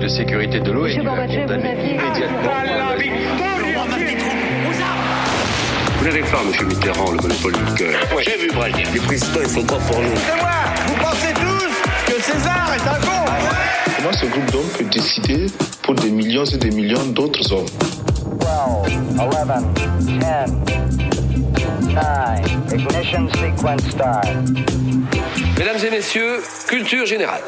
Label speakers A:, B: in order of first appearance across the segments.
A: de sécurité de l'eau est dû à condamner immédiatement.
B: Vous n'avez pas, monsieur Mitterrand, le monopole du cœur. J'ai vu Brazil. Les présidents, ils sont pas pour nous.
C: C'est moi Vous pensez tous que César est un con
D: Comment ce groupe d'hommes peut décider pour des millions et des millions d'autres hommes
E: 12, 11, 10, 9, ignition sequence start.
B: Mesdames et messieurs, culture générale.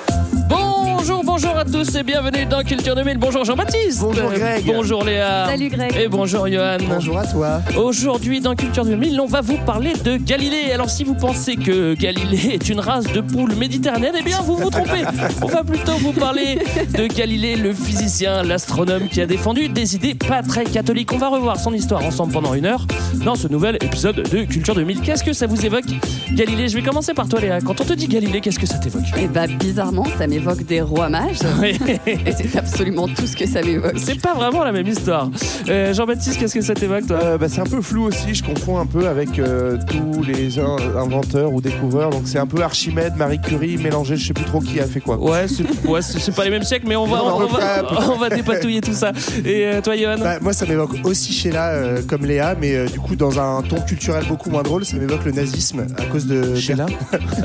F: Bonjour, à tous et bienvenue dans Culture 2000. Bonjour Jean-Baptiste.
G: Bonjour Greg.
F: Bonjour Léa.
H: Salut Greg.
F: Et bonjour Johan.
G: Bonjour à toi.
F: Aujourd'hui dans Culture 2000, on va vous parler de Galilée. Alors si vous pensez que Galilée est une race de poules méditerranéennes, eh bien vous vous trompez. On va plutôt vous parler de Galilée, le physicien, l'astronome qui a défendu des idées pas très catholiques. On va revoir son histoire ensemble pendant une heure dans ce nouvel épisode de Culture 2000. Qu'est-ce que ça vous évoque Galilée? Je vais commencer par toi Léa. Quand on te dit Galilée, qu'est-ce que ça t'évoque?
H: Et bah bizarrement, ça m'évoque des rois mages.
F: Oui.
H: Et c'est absolument tout ce que ça m'évoque.
F: C'est pas vraiment la même histoire. Euh, Jean-Baptiste, qu'est-ce que ça t'évoque toi?
G: Euh, bah, c'est un peu flou aussi, je confonds un peu avec euh, tous les in- inventeurs ou découvreurs. Donc c'est un peu Archimède, Marie Curie, mélangé, je sais plus trop qui a fait quoi.
F: Ouais, c'est ouais, pas les mêmes siècles, mais on va, on, on dépatouiller tout ça. Et euh, toi, Johan?
I: Bah, moi, ça m'évoque aussi Sheila euh, comme Léa, mais euh, du coup, dans un ton culturel beaucoup moins drôle, ça m'évoque le nazisme à cause de.
G: Sheila?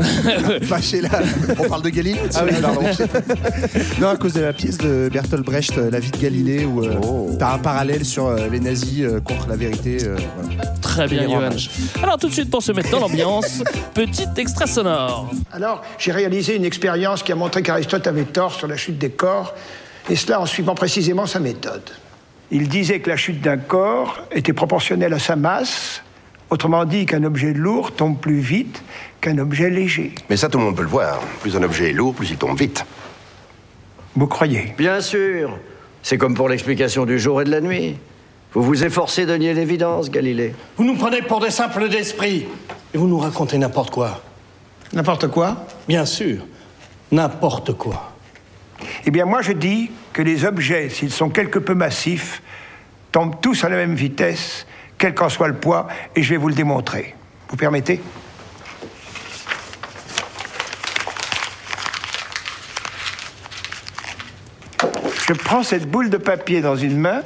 I: Pas Sheila, on parle de Galilée Ah oui, pardon. non, à cause de la pièce de Bertolt Brecht, euh, La vie de Galilée, où euh,
G: Oh.
I: t'as un parallèle sur euh, les nazis euh, contre la vérité. euh, voilà.
F: Très bien, Johan. Alors, tout de suite, pour se mettre dans l'ambiance, petit extrait sonore.
C: Alors, j'ai réalisé une expérience qui a montré qu'Aristote avait tort sur la chute des corps, et cela en suivant précisément sa méthode. Il disait que la chute d'un corps était proportionnelle à sa masse, autrement dit qu'un objet lourd tombe plus vite qu'un objet léger.
B: Mais ça, tout le monde peut le voir. Plus un objet est lourd, plus il tombe vite.
C: Vous croyez
J: Bien sûr. C'est comme pour l'explication du jour et de la nuit. Vous vous efforcez de nier l'évidence, Galilée.
K: Vous nous prenez pour des simples d'esprit et vous nous racontez n'importe quoi.
C: N'importe quoi
K: Bien sûr, n'importe quoi.
C: Eh bien, moi, je dis que les objets, s'ils sont quelque peu massifs, tombent tous à la même vitesse, quel qu'en soit le poids, et je vais vous le démontrer. Vous permettez? Je prends cette boule de papier dans une main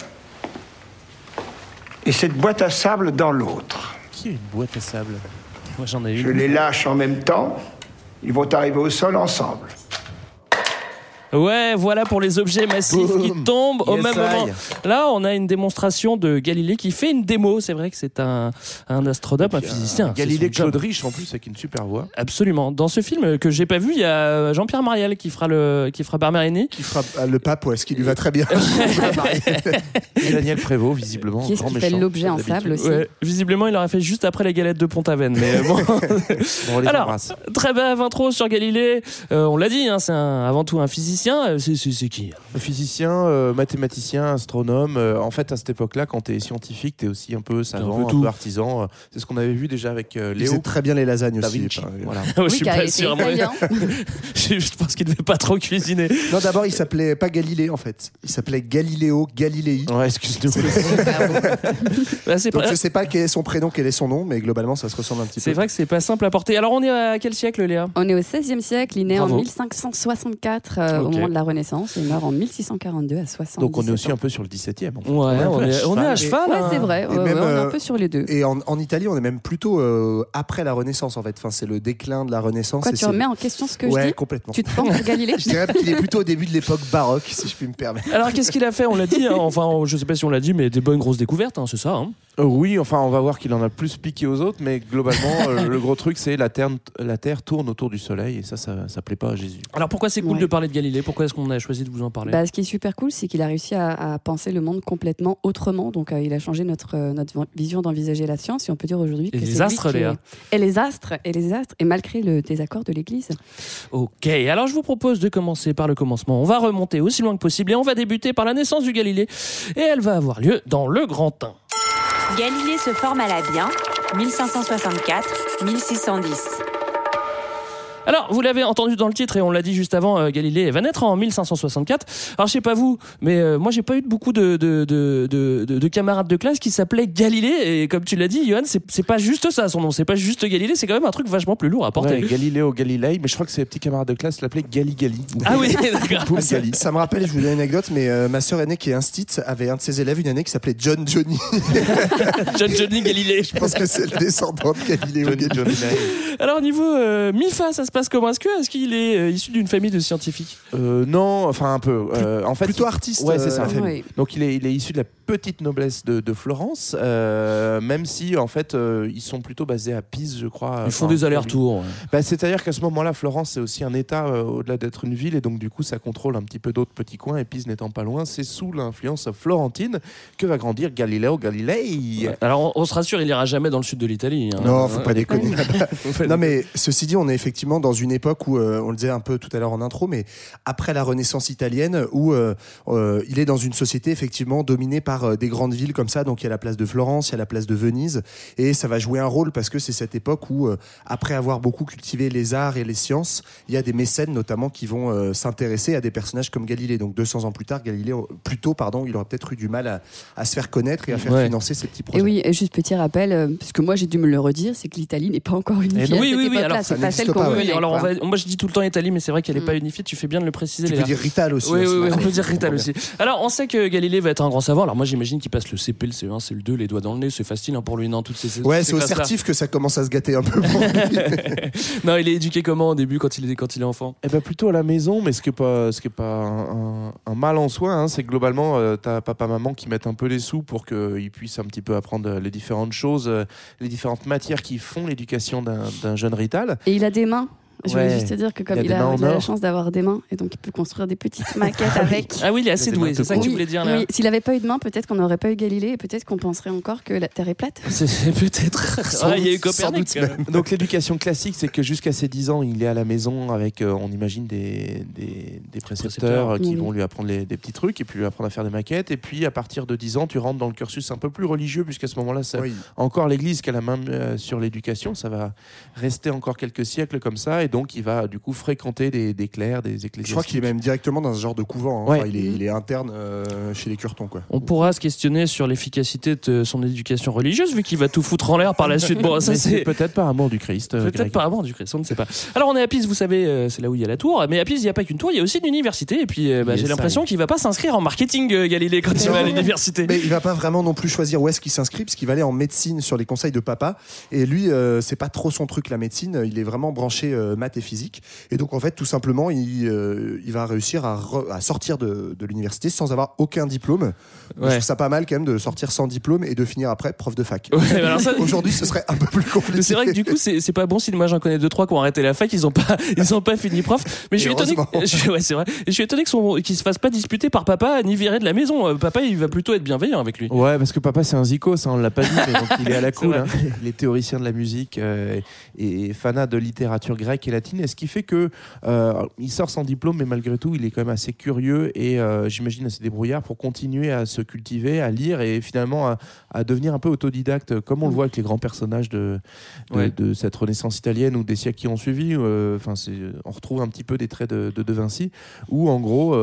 C: et cette boîte à sable dans l'autre.
G: Qui a une boîte à sable?
F: Moi, j'en ai
C: Je
F: une.
C: les lâche en même temps. Ils vont arriver au sol ensemble.
F: Ouais, voilà pour les objets massifs qui tombent au
G: Yes,
F: même moment. Là, on a une démonstration de Galilée qui fait une démo. C'est vrai que c'est un, un astronome, un physicien.
G: Galilée. Claude Rich en plus avec une super voix.
F: Absolument. Dans ce film que j'ai pas vu, il y a Jean-Pierre Mariel qui fera le qui fera Barberini.
I: Qui fera ah, le pape, ouais, ce qui lui va très bien.
G: Et Daniel Prévost, visiblement,
H: Qui est-ce
G: grand
H: qui fait l'objet en sable aussi
F: Ouais, visiblement, il aurait fait juste après les galettes de Pont-Aven. Mais bon.
G: Bon, on les
F: Alors,
G: embrasse.
F: très brève intro sur Galilée. Euh, on l'a dit, hein, c'est un- avant tout un physicien. Euh, C'est, c'est- c'est qui
G: Physicien, euh, mathématicien, astronome. euh, en fait, à cette époque-là, quand tu es scientifique, tu es aussi un peu savant,
F: peu
G: un peu artisan. C'est ce qu'on avait vu déjà avec euh,
I: Il
G: Léo
I: faisait très bien les lasagnes
G: Da
I: aussi. Par.
G: Voilà.
F: Je suis pas
H: il
F: sûr. je pense qu'il devait pas trop cuisiner.
I: Non, d'abord, il s'appelait pas Galilée en fait. Il s'appelait Galileo Galilei.
G: Ouais, excuse-nous.
F: Bah, c'est,
I: Donc
F: pas-
I: je sais pas quel est son prénom, quel est son nom, mais globalement ça se ressemble un petit
F: c'est
I: peu.
F: vrai que c'est pas simple à porter. Alors, on est à quel siècle, Léa?
H: On est au XVIe siècle, il est né
F: Bravo.
H: en 1564 euh, au
F: Ok.
H: moment de la Renaissance et il meurt en 1642 à 70
G: Donc on est aussi un peu sur le 17e. en fait.
F: Ouais, on est, on est à cheval.
H: Ouais,
F: hein.
H: c'est vrai,
I: Et
H: ouais,
I: même,
H: ouais, on est un
I: euh,
H: peu sur les deux.
I: Et en, en Italie, on est même plutôt euh, après la Renaissance en fait. Enfin, c'est le déclin de la Renaissance.
H: Quoi,
I: et
H: tu remets en question ce que
I: ouais,
H: je dis
I: complètement.
H: Tu te penses Galilée
I: Je dirais qu'il est plutôt au début de l'époque baroque, si je puis me permettre.
F: Alors, qu'est-ce qu'il a fait? On l'a dit. hein. Enfin, je sais pas si on l'a dit, mais des bonnes grosses découvertes, hein, c'est ça. hein.
G: Euh, oui, enfin, on va voir qu'il en a plus piqué aux autres, mais globalement, euh, le gros truc, c'est la terre, la terre tourne autour du soleil, et ça, ça, ça plaît pas à Jésus.
F: Alors, pourquoi c'est cool
H: Ouais.
F: de parler de Galilée? Pourquoi est-ce qu'on a choisi de vous en parler
H: Bah, ce qui est super cool, c'est qu'il a réussi à, à penser le monde complètement autrement. Donc, euh, il a changé notre, euh, notre vision d'envisager la science. Et on peut dire aujourd'hui
F: Et
H: que
F: les
H: c'est lui
F: astres,
H: est-
F: Léa.
H: Et les astres, et les astres, et malgré le désaccord de l'Église.
F: Ok, alors je vous propose de commencer par le commencement. On va remonter aussi loin que possible et on va débuter par la naissance du Galilée. Et elle va avoir lieu dans le Grand Ain.
L: Galilée se forme à la Bien, 1564-1610.
F: Alors, vous l'avez entendu dans le titre et on l'a dit juste avant, euh, Galilée va naître en 1564. Alors, je sais pas vous, mais euh, moi, j'ai pas eu beaucoup de, de, de, de, de- de camarades de classe qui s'appelaient Galilée. Et comme tu l'as dit, Johan, c'est pas juste ça son nom. C'est pas juste Galilée, c'est quand même un truc vachement plus lourd à porter.
G: Ouais, Galiléo Galilei, mais je crois que ses petits camarades de classe l'appelaient Gali Gali.
F: Ah oui, d'accord.
I: Ça me rappelle, je vous donne une anecdote, mais euh, ma sœur aînée qui est instite avait un de ses élèves une année qui s'appelait John Johnny.
F: John Johnny Galilée.
I: Je pense que c'est le descendant de Galiléo
G: Johnny
I: Galilei.
G: Johnny.
F: Alors, au niveau euh, Mifa, ça se passe comment? Est-ce que- est-ce qu'il est, euh, issu d'une famille de scientifiques?
G: Euh, non, enfin un peu. Euh, en fait,
I: Plutôt artiste.
G: Ouais, c'est
I: euh,
G: ça. Donc il est, il est issu de la petite noblesse de, de Florence, euh, même si en fait euh, ils sont plutôt basés à Pise, je crois.
F: Ils font des allers-retours. ouais.
G: Bah, C'est-à-dire qu'à ce moment-là, Florence c'est aussi un État euh, au-delà d'être une ville, et donc du coup ça contrôle un petit peu d'autres petits coins. Et Pise n'étant pas loin, c'est sous l'influence florentine que va grandir Galileo Galilei.
F: Alors, on, on se rassure, il ira jamais dans le sud de l'Italie. hein.
I: Non, faut pas déconner. Non, mais ceci dit, on est effectivement dans une époque où, euh, on le disait un peu tout à l'heure en intro, mais après la Renaissance italienne, où euh, euh, il est dans une société effectivement dominée par euh, des grandes villes comme ça. Donc il y a la place de Florence, il y a la place de Venise, et ça va jouer un rôle parce que c'est cette époque où, euh, après avoir beaucoup cultivé les arts et les sciences, il y a des mécènes notamment qui vont euh, s'intéresser à des personnages comme Galilée. Donc 200 ans plus tard, Galilée, plus tôt, pardon, il aurait peut-être eu du mal à, à se faire connaître et à faire
F: Ouais.
I: financer ses petits projets.
H: Et oui, et juste petit rappel, euh, parce que moi j'ai dû me le redire, c'est que l'Italie n'est pas encore unifiée.
F: Eh
H: à
F: oui,
H: cette
F: oui, oui, alors,
I: ça
H: pas celle qu'on
F: alors on
H: quoi.
F: va- moi je dis tout le temps Italie, mais c'est vrai qu'elle n'est
H: Mm.
F: pas unifiée. Tu fais bien de le préciser.
I: Tu peux dire Rital aussi.
F: Oui,
I: hein,
F: oui, oui, on peut dire Rital aussi. Alors, on sait que Galilée va être un grand savant. Alors, moi, j'imagine qu'il passe le CP, le CE1, c'est le 2, les doigts dans le nez. C'est facile hein, pour lui, non Toutes ces
I: Ouais,
F: ces
I: c'est au certif que ça commence à se gâter un peu. pour lui.
F: Non, il est éduqué comment au début quand il est, quand il est enfant?
G: Eh ben plutôt à la maison, mais ce qui est pas, ce qui est pas un, un- un mal en soi, hein, c'est que globalement, euh, t'as papa maman qui mettent un peu les sous pour qu'ils puissent un petit peu apprendre euh, les différentes choses, euh, les différentes matières qui font l'éducation d'un d'un jeune rital.
H: Et il a des mains? Je
G: Ouais.
H: voulais juste te dire que comme
G: Il a
H: il a, a la chance d'avoir des mains, et donc il peut construire des petites maquettes avec.
F: Ah oui, il est assez doué, c'est ça que tu voulais dire là
H: oui. S'il n'avait pas eu de main, peut-être qu'on n'aurait pas eu Galilée et peut-être qu'on penserait encore que la Terre est plate.
F: C'est peut-être. Ah, il y a eu Copernic.
I: doute
F: quand même.
G: Donc l'éducation classique, c'est que jusqu'à ses 10 ans, il est à la maison avec, euh, on imagine, des, des, des précepteurs
F: Précepteurs.
G: qui
H: Oui.
G: vont lui apprendre les- des petits trucs et puis lui apprendre à faire des maquettes. Et puis à partir de 10 ans, tu rentres dans le cursus un peu plus religieux, puisqu'à ce moment-là, c'est
I: Oui.
G: encore l'Église qui a la main euh, sur l'éducation. Ça va rester encore quelques siècles comme ça. Et donc il va du coup fréquenter des, des clercs, des ecclésiastiques.
I: Je crois qu'il est même directement dans ce genre de couvent. hein.
G: Ouais.
I: Enfin, il, est, il est interne euh, chez les Curtons. Quoi.
F: On pourra se questionner sur l'efficacité de son éducation religieuse, vu qu'il va tout foutre en l'air par la suite. Bon, ça
G: c'est peut-être par amour du Christ. euh,
F: Peut-être
G: Greg.
F: par amour du Christ, on ne sait pas. Alors on est à Pise, vous savez, euh, c'est là où il y a la tour. Mais à Pise, il n'y a pas qu'une tour, il y a aussi une université. Et puis euh, bah,
G: Yes,
F: j'ai l'impression qu'il va pas s'inscrire en marketing, euh, Galilée, quand il va à l'université.
I: Mais il va pas vraiment non plus choisir où est-ce qu'il s'inscrit, parce qu'il va aller en médecine sur les conseils de papa. Et lui, euh, c'est pas trop son truc la médecine. Il est vraiment branché euh, maths et physique. Et donc en fait, tout simplement, il, euh, il va réussir à, re- à sortir de, de l'université sans avoir aucun diplôme. Je trouve ça pas mal quand même de sortir sans diplôme et de finir après prof de fac.
F: Ouais, ça-
I: Aujourd'hui, ce serait un peu plus compliqué.
F: C'est vrai que du coup, c'est pas bon si moi j'en connais deux trois qui ont arrêté la fac, ils ont pas, ils ont pas fini prof. Mais je suis étonné, que- je- ouais, c'est vrai. Et je suis étonné que son, qu'il se fasse pas disputer par papa ni viré de la maison. Euh, Papa, il va plutôt être bienveillant avec lui.
G: Ouais, parce que papa c'est un zico, ça on l'a pas dit, mais donc il est à la cool. hein. Il est théoricien de la musique euh, et fanat de littérature grecque et latine, et ce qui fait que euh, il sort sans diplôme, mais malgré tout, il est quand même assez curieux et euh, j'imagine assez débrouillard pour continuer à se cultiver, à lire et finalement à, à devenir un peu autodidacte, comme on le voit avec les grands personnages de, de,
F: Ouais.
G: de cette Renaissance italienne ou des siècles qui ont suivi. euh, Enfin, on retrouve un petit peu des traits de, de De Vinci, où en gros,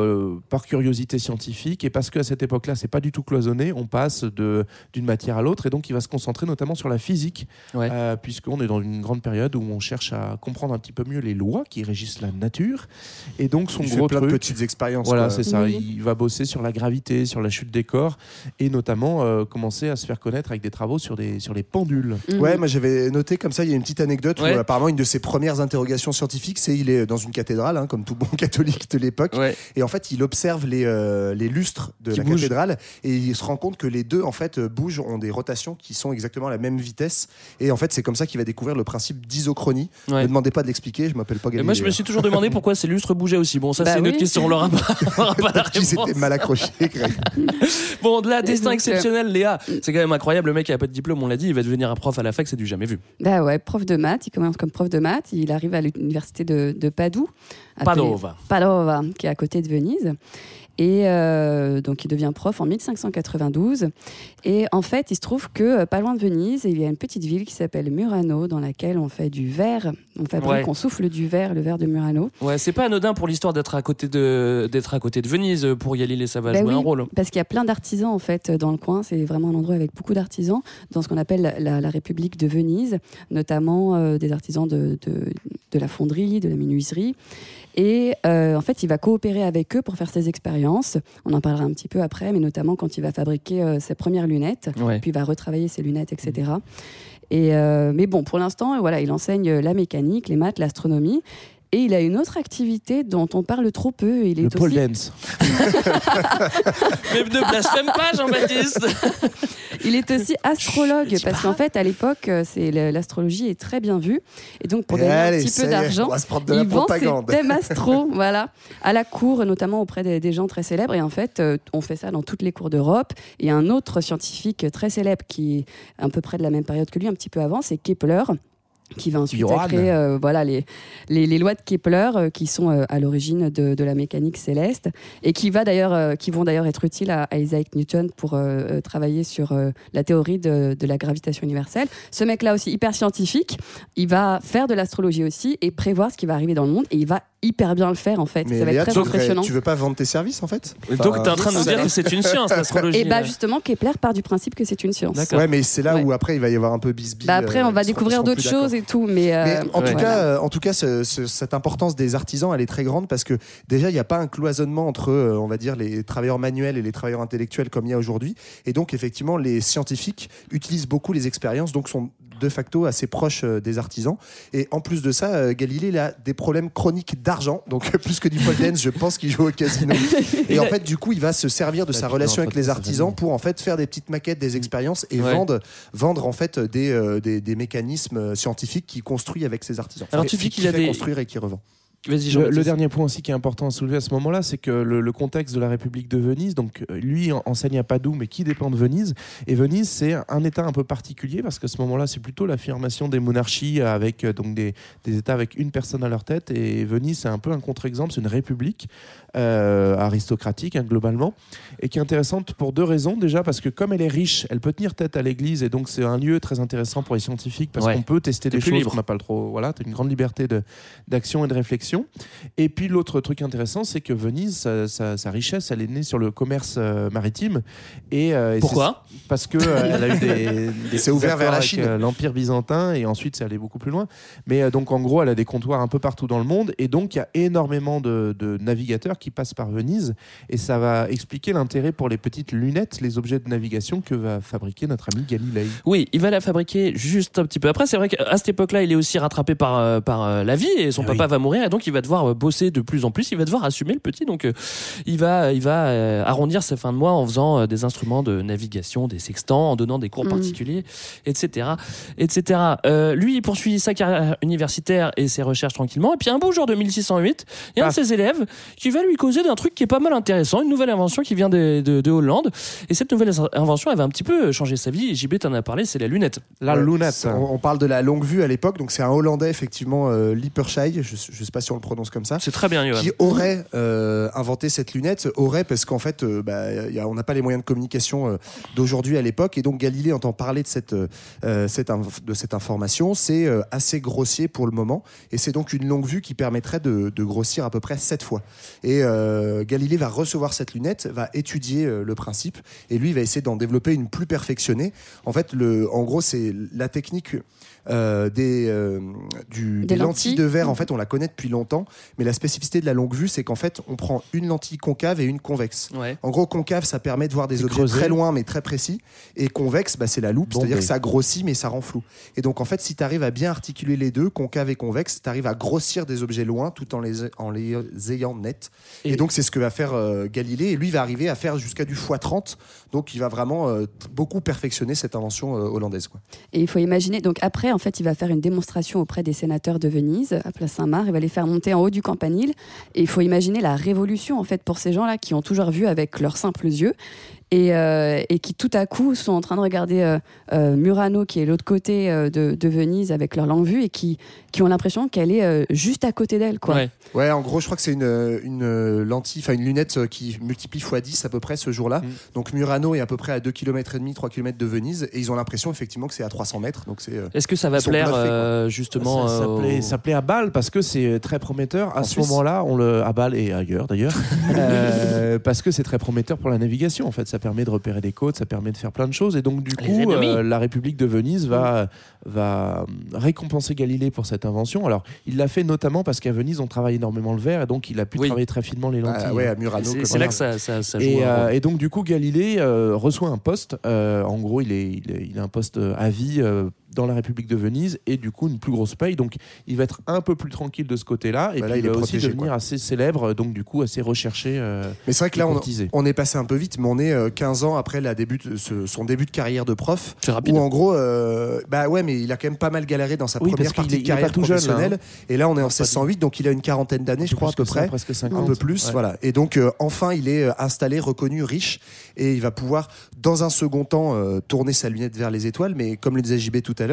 G: par curiosité scientifique et parce qu'à cette époque-là, c'est pas du tout cloisonné, on passe de d'une matière à l'autre et donc il va se concentrer notamment sur la physique,
F: Ouais.
G: puisqu'on est dans une grande période où on cherche à comprendre un petit peu mieux les lois qui régissent la nature. Et donc son
I: Il fait plein
G: truc,
I: de petites expériences.
G: voilà, c'est ça.
H: Oui.
G: Il va bosser sur la gravité, sur la chute des corps, et notamment euh, commencer à se faire connaître avec des travaux sur des sur les pendules.
H: Mhm.
I: Ouais, moi j'avais noté comme ça, il y a une petite anecdote
F: Ouais.
I: où apparemment une de ses premières interrogations scientifiques, c'est il est dans une cathédrale, hein, comme tout bon catholique de l'époque,
F: Ouais.
I: et en fait il observe les, euh, les lustres de
F: Qui
I: la
F: bougent.
I: cathédrale et il se rend compte que les deux en fait euh, bougent, ont des rotations qui sont exactement à la même vitesse, et en fait c'est comme ça qu'il va découvrir le principe d'isochronie.
F: Ouais.
I: Ne demandez pas de l'expliquer, je m'appelle pas
F: Et
I: Galilée.
F: moi, je me suis toujours demandé pourquoi ces lustres bougeaient aussi. Bon, ça,
H: Bah
F: c'est une autre question. On l'aura pas, on aura pas la réponse.
I: étaient mal accrochés, Greg.
F: Bon, de là,
H: Et
F: destin
H: euh,
F: exceptionnel, Léa. C'est quand même incroyable. Le mec, il a pas de diplôme, on l'a dit. Il va devenir un prof à la fac, c'est du jamais vu.
H: Bah ouais, prof de maths, il commence comme prof de maths, il arrive à l'université de, de Padoue.
F: Padova.
H: Padova, qui est à côté de Venise. Et euh, donc, il devient prof en 1592. Et en fait, il se trouve que euh, pas loin de Venise, il y a une petite ville qui s'appelle Murano, dans laquelle on fait du verre. On fabrique
F: Ouais.
H: qu'on souffle du verre, le verre de Murano.
F: Ouais, c'est pas anodin pour l'histoire d'être à côté de d'être à côté de Venise pour Galilée, ça va
H: Bah
F: jouer
H: oui,
F: un rôle.
H: Parce qu'il y a plein d'artisans en fait dans le coin. C'est vraiment un endroit avec beaucoup d'artisans dans ce qu'on appelle la, la République de Venise, notamment euh, des artisans de, de, de la fonderie, de la menuiserie. Et euh, en fait, il va coopérer avec eux pour faire ses expériences. On en parlera un petit peu après, mais notamment quand il va fabriquer euh, ses premières lunettes,
F: Ouais.
H: puis il va retravailler ses lunettes, etc. Et euh, mais bon, pour l'instant, euh, voilà, il enseigne la mécanique, les maths, l'astronomie. Et il a une autre activité dont on parle trop peu. Il est
G: Le pole dance.
F: Mais ne blasphème pas, Jean-Baptiste.
H: Il est aussi astrologue parce qu'en fait, à l'époque, euh, l'astrologie est très bien vue et donc pour gagner un petit peu d'argent, il vend ses thèmes astro, voilà, à la cour, notamment auprès des, des gens très célèbres. Et en fait, euh, on fait ça dans toutes les cours d'Europe. Et un autre scientifique très célèbre qui est à peu près de la même période que lui, un petit peu avant, c'est Kepler qui va ensuite créer euh, voilà, les, les, les lois de Kepler euh, qui sont euh, à l'origine de, de la mécanique céleste et qui, va d'ailleurs, euh, qui vont d'ailleurs être utiles à, à Isaac Newton pour travailler sur euh, la théorie de, de la gravitation universelle. Ce mec-là aussi hyper scientifique, il va faire de l'astrologie aussi et prévoir ce qui va arriver dans le monde et il va hyper bien le faire en fait.
I: Mais
H: ça va
I: Léa,
H: être très
I: tu, voudrais-
H: impressionnant.
I: tu veux pas vendre tes services en fait
F: Donc
I: Enfin,
F: t'es en train de nous dire que c'est une science, l'astrologie.
H: Et bah
F: là.
H: justement, Kepler part du principe que c'est une science.
F: D'accord.
I: Ouais, mais c'est là
H: Ouais.
I: où après il va y avoir un peu bisbille.
H: Bah après,
I: euh,
H: on va découvrir d'autres choses et tout, mais,
I: Mais en tout cas, en tout cas, ce- ce- cette importance des artisans, elle est très grande parce que déjà, il n'y a pas un cloisonnement entre, euh, on va dire, les travailleurs manuels et les travailleurs intellectuels comme il y a aujourd'hui. Et donc, effectivement, les scientifiques utilisent beaucoup les expériences, donc sont de facto assez proches euh, des artisans. Et en plus de ça, euh, Galilée, il a des problèmes chroniques d'argent, donc plus que du pole dance, je pense qu'il joue au casino. Et en fait, du coup, il va se servir de sa relation avec les
G: sa
I: artisans pour en fait faire des petites maquettes, des expériences et
F: Ouais.
I: vendre, vendre en fait des, euh, des, des mécanismes scientifiques qu'il construit avec ses artisans.
F: Alors,
I: Enfin,
F: tu dis
I: qu'il
F: a
I: fait
F: des-
I: construire et qui revend.
G: Le, dernier point aussi qui est important à soulever à ce moment-là, c'est que le, le contexte de la République de Venise, donc euh, lui en- enseigne à Padoue, mais qui dépend de Venise. Et Venise, c'est un État un peu particulier parce qu'à ce moment-là, c'est plutôt l'affirmation des monarchies avec euh, donc des, des États avec une personne à leur tête. Et Venise, c'est un peu un contre-exemple, c'est une république euh, aristocratique hein, globalement, et qui est intéressante pour deux raisons. Déjà parce que comme elle est riche, elle peut tenir tête à l'Église, et donc c'est un lieu très intéressant pour les scientifiques parce
F: Ouais.
G: qu'on peut tester
F: T'es
G: des choses qu'on n'a pas le trop. Voilà, tu as une grande liberté d'action et de réflexion. Et puis l'autre truc intéressant, c'est que Venise, sa, sa- sa richesse, elle est née sur le commerce euh, maritime. Et, euh, et
F: Pourquoi
G: Parce que euh, elle a eu des, des
I: C'est ouvert vers la Chine.
G: euh, l'Empire byzantin et ensuite c'est allé beaucoup plus loin. Mais euh, donc en gros, elle a des comptoirs un peu partout dans le monde et donc il y a énormément de, de navigateurs qui passent par Venise et ça va expliquer l'intérêt pour les petites lunettes, les objets de navigation que va fabriquer notre ami Galilei.
F: Oui, il va la fabriquer juste un petit peu après. C'est vrai qu'à cette époque-là, il est aussi rattrapé par, par la vie et son
G: Eh
F: papa
G: oui.
F: va mourir et donc il va devoir euh, bosser de plus en plus. Il va devoir assumer le petit. Donc euh, il va, il va euh, arrondir ses fins de mois en faisant euh, des instruments de navigation, des sextants, en donnant des cours
H: Mhm.
F: particuliers, etc. etc. Euh, lui, il poursuit sa carrière universitaire et ses recherches tranquillement. Et puis un beau jour de 1608, il y a un de
G: Ah.
F: ses élèves qui va lui causer d'un truc qui est pas mal intéressant, une nouvelle invention qui vient de, de- de Hollande. Et cette nouvelle invention, elle va un petit peu changer sa vie. JB t'en a parlé, c'est la lunette.
G: La
I: Ouais,
G: lunette.
I: On, on parle de la longue vue à l'époque, donc c'est un Hollandais effectivement, euh, Lippershey, je, je sais pas si on le prononce comme ça.
F: C'est très bien,
I: qui aurait euh, inventé cette lunette, aurait parce qu'en fait, euh, bah, y a- on n'a pas les moyens de communication euh, d'aujourd'hui à l'époque, et donc Galilée entend parler de cette, de cette information. C'est assez grossier pour le moment, et c'est donc une longue vue qui permettrait de, de grossir à peu près sept fois. Et Galilée va recevoir cette lunette, va étudier le principe, et lui va essayer d'en développer une plus perfectionnée. En fait, le, en gros, c'est la technique. Euh, des, euh, du-
H: Des
I: des lentilles
H: lentilles.
I: de verre, en fait, on la connaît depuis longtemps, mais la spécificité de la longue vue, c'est qu'en fait, on prend une lentille concave et une convexe.
F: Ouais.
I: En gros, concave, ça permet de voir des
G: Et
I: objets très loin mais très précis. Et convexe, bah, c'est la loupe, c'est-à-dire que ça grossit mais ça rend flou. Et donc, en fait, si tu arrives à bien articuler les deux, concave et convexe, tu arrives à grossir des objets loin tout en les, en les ayant nets. Et,
F: Et-
I: donc, c'est ce que va faire euh, Galilée. Et lui, il va arriver à faire jusqu'à du x30. Donc, il va vraiment euh, beaucoup perfectionner cette invention euh, hollandaise. Quoi.
H: Et il faut imaginer, donc après, en fait, il va faire une démonstration auprès des sénateurs de Venise, à Place Saint-Marc, il va les faire monter en haut du campanile. Et il faut imaginer la révolution, en fait, pour ces gens-là qui ont toujours vu avec leurs simples yeux. Et, euh, et qui tout à coup sont en train de regarder euh, euh, Murano qui est l'autre côté euh, de, de Venise avec leur longue vue et qui, qui ont l'impression qu'elle est euh, juste à côté d'elle. Quoi.
F: Ouais.
I: Ouais, en gros, je crois que c'est une, une lentille, enfin une lunette qui multiplie x 10 à peu près ce jour-là. Donc Murano est à peu près à 2 km et demi, 3 km de Venise et ils ont l'impression effectivement que c'est à 300 mètres. Donc c'est euh,
F: Est-ce que ça va plaire
I: bluffés,
F: euh, justement
G: ça, ça
F: euh,
G: plaît,
F: aux-
G: ça plaît à Bâle parce que c'est très prometteur. À
I: En
G: ce
I: Suisse.
G: moment-là, on le à Bâle et ailleurs d'ailleurs, Euh, parce que c'est très prometteur pour la navigation. En fait, ça permet de repérer des côtes, ça permet de faire plein de choses. Et donc du
F: Les
G: coup, euh, la République de Venise va va récompenser Galilée pour cette invention. Alors, il l'a fait notamment parce qu'à Venise, on travaille énormément le verre et donc il a pu
F: Oui.
G: travailler très finement les lentilles.
I: ah ouais, à Murano.
F: C'est là
I: ça.
F: que ça, ça, ça joue.
G: Et, euh, et donc du coup Galilée euh, reçoit un poste. Euh, en gros, il, est, il, est- il a un poste à vie euh, dans la République de Venise et du coup une plus grosse paye. Donc il va être un peu plus tranquille de ce côté-là et
I: Bah là,
G: puis
I: il
G: va aussi
I: protégé,
G: devenir
I: quoi.
G: assez célèbre, donc du coup assez recherché. euh,
I: Mais c'est vrai que là, on, est passé un peu vite, mais on est euh, 15 ans après la début de- ce- son début de carrière de prof.
F: C'est rapide.
I: Où en gros, euh, bah ouais, mais il a quand même pas mal galéré dans sa
G: Oui,
I: première partie
G: est-
I: de carrière
G: tout jeune, là,
I: professionnelle. Et là, on est en
G: pas du-
I: 1608, donc il a une quarantaine d'années, je crois, à peu
G: ça,
I: près.
G: presque
I: Un
G: 50.
I: peu plus,
G: Ouais.
I: voilà. Et donc, euh, enfin, il est euh, installé, reconnu, riche, et il va pouvoir, dans un second temps, euh, tourner sa lunette vers les étoiles. Mais comme le disait JB tout à l'heure,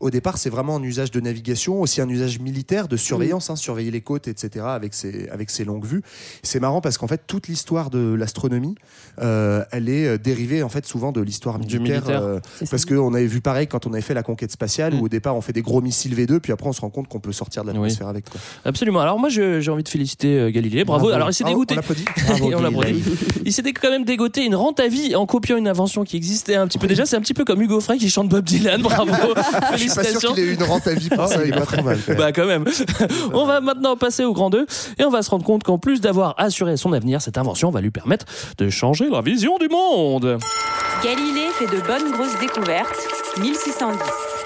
I: au départ, c'est vraiment un usage de navigation, aussi un usage militaire, de surveillance, hein, surveiller les côtes, etc., avec ses, avec ses longues vues. C'est marrant parce qu'en fait, toute l'histoire de l'astronomie, euh, elle est euh, dérivée, en fait, souvent de l'histoire militaire.
F: militaire.
I: euh, parce qu'on avait vu pareil quand on avait fait la conquête spatiale,
F: Mm.
I: où au départ, on fait des gros missiles V2, puis après, on se rend compte qu'on peut sortir de l'atmosphère avec. Quoi.
F: Absolument. Alors moi, j'ai envie de féliciter euh, Galilée. Bravo.
G: Bravo.
F: Alors il s'est
I: Ah,
F: dégoûté.
I: on
F: Et on. Il s'était quand même dégoté une rente à vie en copiant une invention qui existait un petit peu déjà. C'est un petit peu comme Hugo Frey qui chante Bob Dylan. Bravo.
I: Je suis pas sûr
F: Félicitations.
I: qu'il ait eu une rente à vie pour ça.
G: il est pas trop mal.
F: Bah quand même. on va maintenant passer au grand 2 et on va se rendre compte qu'en plus d'avoir assuré son avenir, cette invention va lui permettre de changer la vision du monde.
L: Galilée fait de bonnes grosses découvertes. 1610.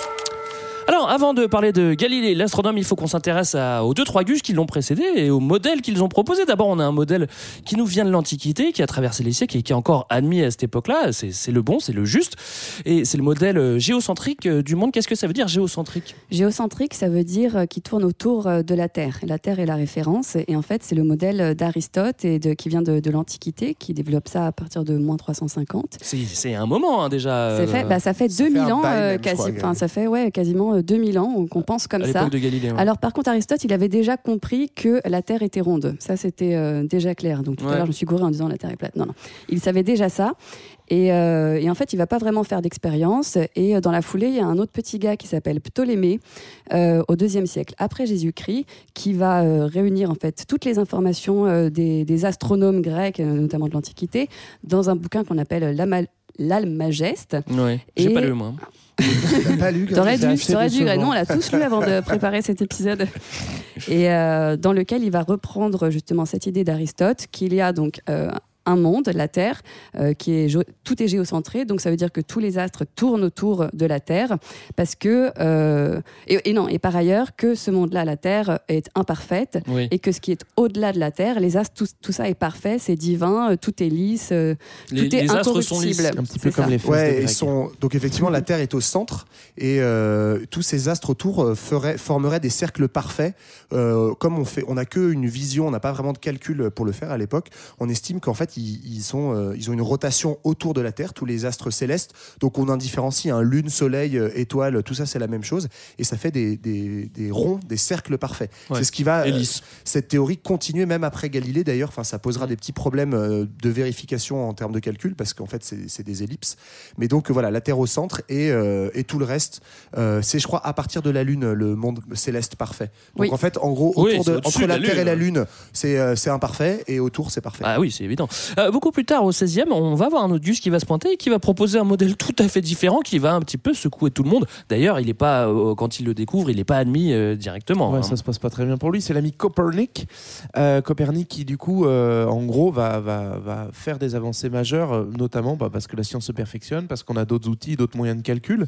F: Alors, avant de parler de Galilée, l'astronome, il faut qu'on s'intéresse aux deux trois gus qui l'ont précédé et aux modèles qu'ils ont proposés. D'abord, on a un modèle qui nous vient de l'Antiquité, qui a traversé les siècles et qui est encore admis à cette époque-là. C'est le bon, c'est le juste. Et c'est le modèle euh, géocentrique euh, du monde. Qu'est-ce que ça veut dire géocentrique?
H: Géocentrique, ça veut dire euh, qui tourne autour de la Terre. La Terre est la référence. Et en fait, c'est le modèle d'Aristote et de, qui vient de, de l'Antiquité, qui développe ça à partir de moins 350.
F: C'est un moment hein, déjà.
H: C'est
F: euh,
H: fait, bah, ça fait
I: ça
H: 2000
I: fait un
H: ans, euh, quasi, ça fait ouais, quasiment 2000 ans qu'on pense comme
F: à
H: ça.
F: de Galilée. ouais.
H: Alors par contre, Aristote, il avait déjà compris que la Terre était ronde. Ça, c'était euh, déjà clair. Donc tout
F: Ouais.
H: à l'heure, je me suis gouré en disant la Terre est plate. Non, non. Il savait déjà ça. Et, euh, et en fait, il va pas vraiment faire d'expérience. Et euh, dans la foulée, il y a un autre petit gars qui s'appelle Ptolémée, euh, au deuxième siècle après Jésus-Christ, qui va euh, réunir en fait toutes les informations euh, des, des astronomes grecs, notamment de l'Antiquité, dans un bouquin qu'on appelle l'Almageste.
F: Ouais. J'ai
H: Et-
F: pas lu moi.
I: Pas lu
H: T'aurais dû, t'aurais dû. Non, on l'a tous lu avant de préparer cet épisode. Et euh, dans lequel il va reprendre justement cette idée d'Aristote qu'il y a donc euh, un monde, la Terre, euh, qui est tout est géocentré, donc ça veut dire que tous les astres tournent autour de la Terre, parce que euh, et, et non et par ailleurs que ce monde-là, la Terre, est imparfaite
F: Oui.
H: et que ce qui est au-delà de la Terre, les astres, tout, tout ça est parfait, c'est divin, euh, tout est lisse, euh,
F: Les-
H: tout est
F: les astres sont lisses.
G: Un petit peu comme
H: ça.
G: les
I: Ouais, ils
G: Grecs.
I: sont donc effectivement la Terre est au centre et euh, tous ces astres autour feraient, formeraient des cercles parfaits. Euh, comme on fait, on n'a qu'une vision, on n'a pas vraiment de calcul pour le faire à l'époque. On estime qu'en fait ils, ils sont, euh, ils ont une rotation autour de la Terre, tous les astres célestes. Donc on en différencie un lune, soleil, euh, étoile, tout ça c'est la même chose et ça fait des, des, des ronds, des cercles parfaits.
F: Ouais.
I: C'est ce qui va euh, cette théorie continuer même après Galilée d'ailleurs. Enfin, ça posera des petits problèmes euh, de vérification en termes de calcul parce qu'en fait, c'est des ellipses. Mais donc voilà, la Terre au centre et, euh, et tout le reste, euh, c'est je crois à partir de la Lune le monde céleste parfait. Donc
H: Oui.
I: en fait, en gros, autour de, entre la,
F: la
I: Terre et la
F: Lune.
I: Euh, c'est imparfait et autour c'est parfait.
F: Ah oui, c'est évident. Euh, beaucoup plus tard, au 16e, on va voir un autre gus qui va se pointer et qui va proposer un modèle tout à fait différent qui va un petit peu secouer tout le monde. D'ailleurs, il est pas, euh, quand il le découvre, il n'est pas admis euh, directement.
G: Ouais,
F: hein.
G: ça se passe pas très bien pour lui. C'est l'ami Copernic. Euh, Copernic qui, du coup, euh, en gros, va, va, va faire des avancées majeures, euh, notamment bah, parce que la science se perfectionne, parce qu'on a d'autres outils, d'autres moyens de calcul.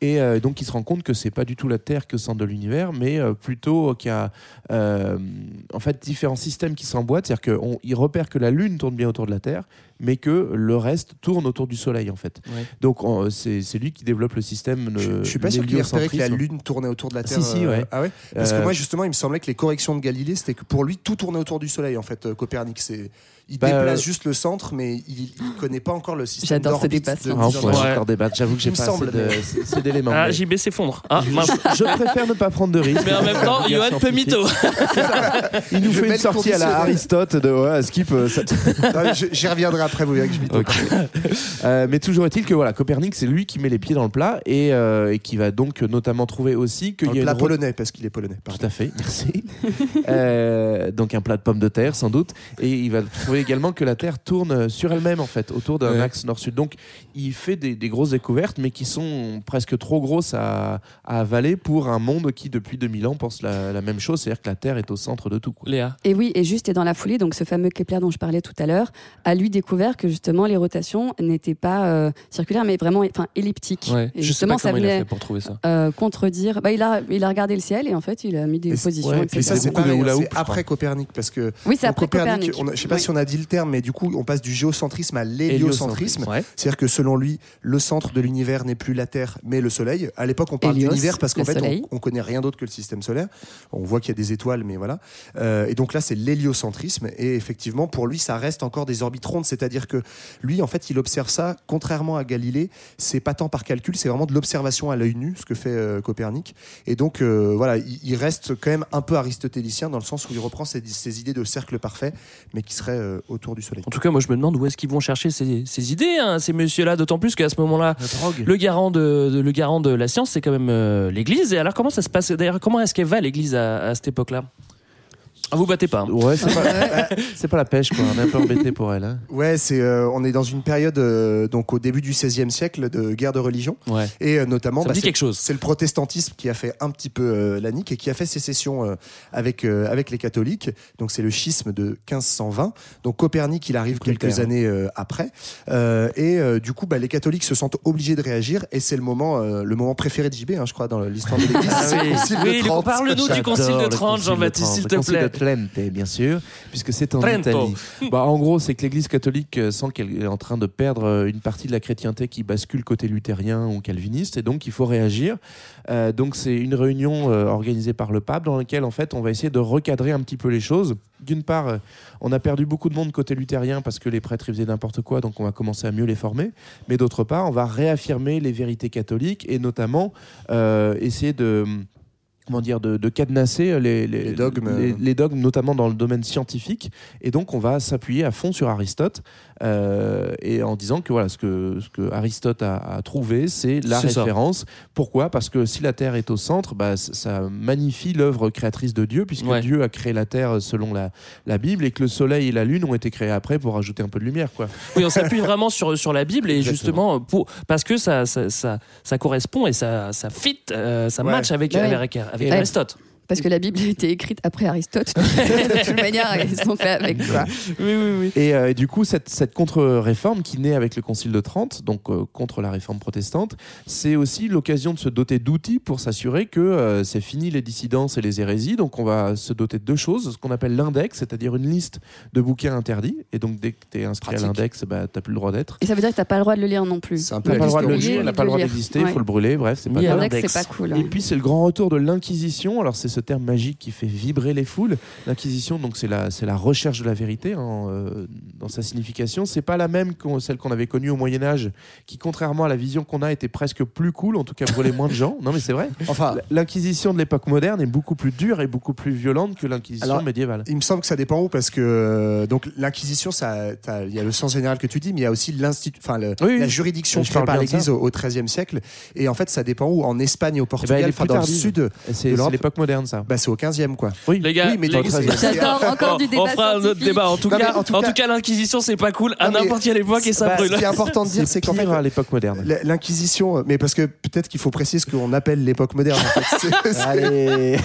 G: Et donc, il se rend compte que c'est pas du tout la Terre que centre de l'univers, mais plutôt qu'il y a en fait différents systèmes qui s'emboîtent. C'est-à-dire qu'il repère que la Lune tourne bien autour de la Terre, mais que le reste tourne autour du Soleil en fait.
F: Ouais.
G: Donc c'est c'est lui qui développe le système.
I: Je,
G: le-
I: je suis pas sûr qu'il ait repéré que la. Lune tournait autour de la
G: Si,
I: Terre.
G: si,
I: euh,
G: ouais.
I: Ah ouais Parce que
G: Euh,
I: moi, justement, il me semblait que les corrections de Galilée, c'était que pour lui, tout tournait autour du Soleil, en fait, euh, Copernic. C'est... Il
G: Bah,
I: déplace
G: euh,
I: juste le centre, mais il ne connaît pas encore le système
H: J'adore ce dépassement.
I: de
G: Ah, on
I: mise en
G: pourrait
I: œuvre.
F: Ouais.
G: encore débattre. J'avoue que j'ai pas assez
I: semble,
G: c'est d'éléments.
F: Ah,
G: mais-
F: JB s'effondre. Ah,
G: je préfère ne pas prendre de risques.
F: Mais en même temps, Johan peut mytho.
G: Il nous
I: Je
G: fait une
I: le
G: sortie à la. Aristote de ouais, skip. euh, ça-
I: J'y reviendrai après, vous verrez que je mytho.
G: Ok. Euh, mais toujours est-il que voilà, Copernic, c'est lui qui met les pieds dans le plat et, euh, et qui va donc notamment trouver aussi y a
I: plat
G: une
I: polonais, parce qu'il est polonais. pardon.
G: Tout à fait, merci. Euh, donc un plat de pommes de terre sans doute. Et il va trouver également que la Terre tourne sur elle-même en fait, autour d'un
F: Ouais.
G: axe nord-sud. Donc il fait des, des grosses découvertes, mais qui sont presque trop grosses à, à avaler pour un monde qui depuis 2000 ans pense la, la même chose, c'est-à-dire que la Terre est au centre de tout. quoi.
F: Léa.
H: Et oui, et juste et dans la foulée, donc ce fameux Kepler dont je parlais tout à l'heure, a lui découvert que justement les rotations n'étaient pas euh, circulaires, mais vraiment, enfin elliptiques.
F: Ouais.
H: Et
F: Je sais
H: justement,
F: pas
H: ça
F: il a
H: venait
F: fait pour trouver ça.
H: euh, contredire. Bah, il a, il a regardé le ciel et en fait, il a mis des
I: Et
H: positions.
G: ouais.
I: Et ça,
G: Il
I: c'est après Copernic, parce que
H: Oui, c'est après Copernic.
I: on a- je sais pas
H: Oui.
I: si on a dit le terme, mais du coup, on passe du géocentrisme à l'héliocentrisme.
F: Ouais.
I: C'est-à-dire que selon lui, le centre de l'univers n'est plus la Terre, mais le Soleil. À l'époque, on parle d'univers parce qu'en fait, on, on connaît rien d'autre que le système solaire. On voit qu'il y a des étoiles, mais voilà. Euh, et donc là, c'est l'héliocentrisme. Et effectivement, pour lui, ça reste encore des orbites rondes. C'est-à-dire que lui, en fait, il observe ça, contrairement à Galilée, c'est pas tant par calcul, c'est vraiment de l'observation à l'œil nu, ce que fait euh, Copernic. Et donc, euh, voilà, il, il reste quand même un peu aristotélicien dans le sens où il reprend ses, ses idées de cercle parfait, mais qui serait euh, autour du Soleil.
F: En tout cas, moi, je me demande où est-ce qu'ils vont chercher ces, ces idées, hein, ces messieurs-là, d'autant plus qu'à ce moment-là, le garant de, de- le garant de la science, c'est quand même euh, l'Église. Et alors, comment ça se passe? D'ailleurs, comment est-ce qu'elle va l'Église à, à cette époque-là? Ah, Vous battez pas. hein.
G: Ouais, c'est pas, c'est pas la pêche quoi. On est un peu embêté pour elle. hein.
I: Ouais, c'est, euh, on est dans une période, euh, donc au début du XVIe siècle, de guerre de religion.
F: Ouais.
I: Et euh, notamment,
F: Ça me dit
I: c'est,
F: quelque chose.
I: c'est le protestantisme qui a fait un petit peu euh, la nique et qui a fait sécession euh, avec, euh, avec les catholiques. Donc c'est le schisme de 1520. Donc Copernic, il arrive quelques années euh, après. Euh, et euh, du coup, bah, les catholiques se sentent obligés de réagir. Et c'est le moment, euh, le moment préféré de JB, hein, je crois, dans l'histoire de l'Église.
F: Ah
I: c'est
F: oui.
I: le concile
F: Oui,
I: de Trente.
F: parle-nous du concile de
G: J'adore le
F: 30,
G: concile de
F: Jean-Baptiste,
G: 30.
F: s'il te plaît.
G: Trente, bien sûr, puisque c'est en
F: Trento.
G: Italie. Bah, en gros, c'est que l'Église catholique euh, sent qu'elle est en train de perdre euh, une partie de la chrétienté qui bascule côté luthérien ou calviniste, et donc il faut réagir. Euh, donc c'est une réunion euh, organisée par le pape dans laquelle en fait on va essayer de recadrer un petit peu les choses. D'une part, on a perdu beaucoup de monde côté luthérien parce que les prêtres ils faisaient n'importe quoi, donc on va commencer à mieux les former. Mais d'autre part, on va réaffirmer les vérités catholiques et notamment euh, essayer de comment dire, de, de cadenasser les, les-
I: Les dogmes.
G: les- les dogmes, notamment dans le domaine scientifique. Et donc, on va s'appuyer à fond sur Aristote, euh, et en disant que voilà, ce que, ce que Aristote a, a trouvé, c'est la
F: ça.
G: référence. Pourquoi? Parce que si la Terre est au centre, bah, ça magnifie l'œuvre créatrice de Dieu, puisque
F: Ouais.
G: Dieu a créé la Terre selon la, la Bible, et que le Soleil et la Lune ont été créés après pour ajouter un peu de lumière. Quoi.
F: Oui, on s'appuie vraiment sur, sur la Bible et
G: Exactement.
F: justement pour, parce que ça, ça, ça, ça correspond et ça, ça fit, euh, ça
I: Ouais.
F: match avec,
H: ouais.
F: avec, avec
H: Ouais.
F: Aristote.
H: Parce que la Bible a été écrite après Aristote. de toute manière, ils sont faits avec quoi.
F: Oui, oui, oui.
G: Et, euh, et du coup, cette, cette contre-réforme qui naît avec le Concile de Trente, donc euh, contre la réforme protestante, c'est aussi l'occasion de se doter d'outils pour s'assurer que euh, c'est fini les dissidences et les hérésies. Donc on va se doter de deux choses, ce qu'on appelle l'index, c'est-à-dire une liste de bouquins interdits. Et donc dès que tu es inscrit
I: Pratique.
G: à l'index, bah, tu n'as plus le droit d'être.
H: Et ça veut dire que t'as pas le droit de le lire non plus.
I: C'est un
G: Tu
I: peu
G: n'as pas le droit de le lire,
H: rouge.
G: il n'a pas le droit d'exister, il
H: Ouais.
G: faut le brûler, bref, c'est pas
H: pas cool.
G: Et puis c'est le grand retour de l'inquisition. Alors c'est ce terme magique qui fait vibrer les foules. L'inquisition, donc c'est la, c'est la recherche de la vérité hein, euh, dans sa signification. C'est pas la même que celle qu'on avait connue au Moyen Âge, qui contrairement à la vision qu'on a était presque plus cool, en tout cas brûlait moins de gens. Non mais c'est vrai.
I: Enfin,
G: L'inquisition de l'époque moderne est beaucoup plus dure et beaucoup plus violente que l'inquisition médiévale.
I: Il me semble que ça dépend où parce que euh, donc l'inquisition, ça, il y a le sens général que tu dis, mais il y a aussi l'institut, enfin le-
G: Oui, oui.
I: la juridiction créée par
G: de
I: l'Église au au XIIIe siècle. Et en fait, ça dépend où. En Espagne au
G: Eh ben,
I: Portugal,
G: elle est
I: enfin dans le
G: tardive.
I: sud,
G: C'est c'est
I: l'Europe.
G: l'époque moderne ça.
I: bah, c'est au XVe quoi.
G: Oui,
F: Les gars,
I: Oui, mais
F: les-
I: dans le 13e.
H: J'adore encore du débat
F: on fera un autre débat. En tout
I: Non,
F: cas,
I: en tout cas-
F: cas, l'inquisition, c'est pas cool à n'importe quelle époque et ça
I: Bah,
F: brûle.
I: Ce qui est important de dire,
G: c'est
I: qu'en fait,
G: à l'époque moderne.
I: l'inquisition, mais parce que peut-être qu'il faut préciser ce qu'on appelle l'époque moderne. En fait.
G: Allez,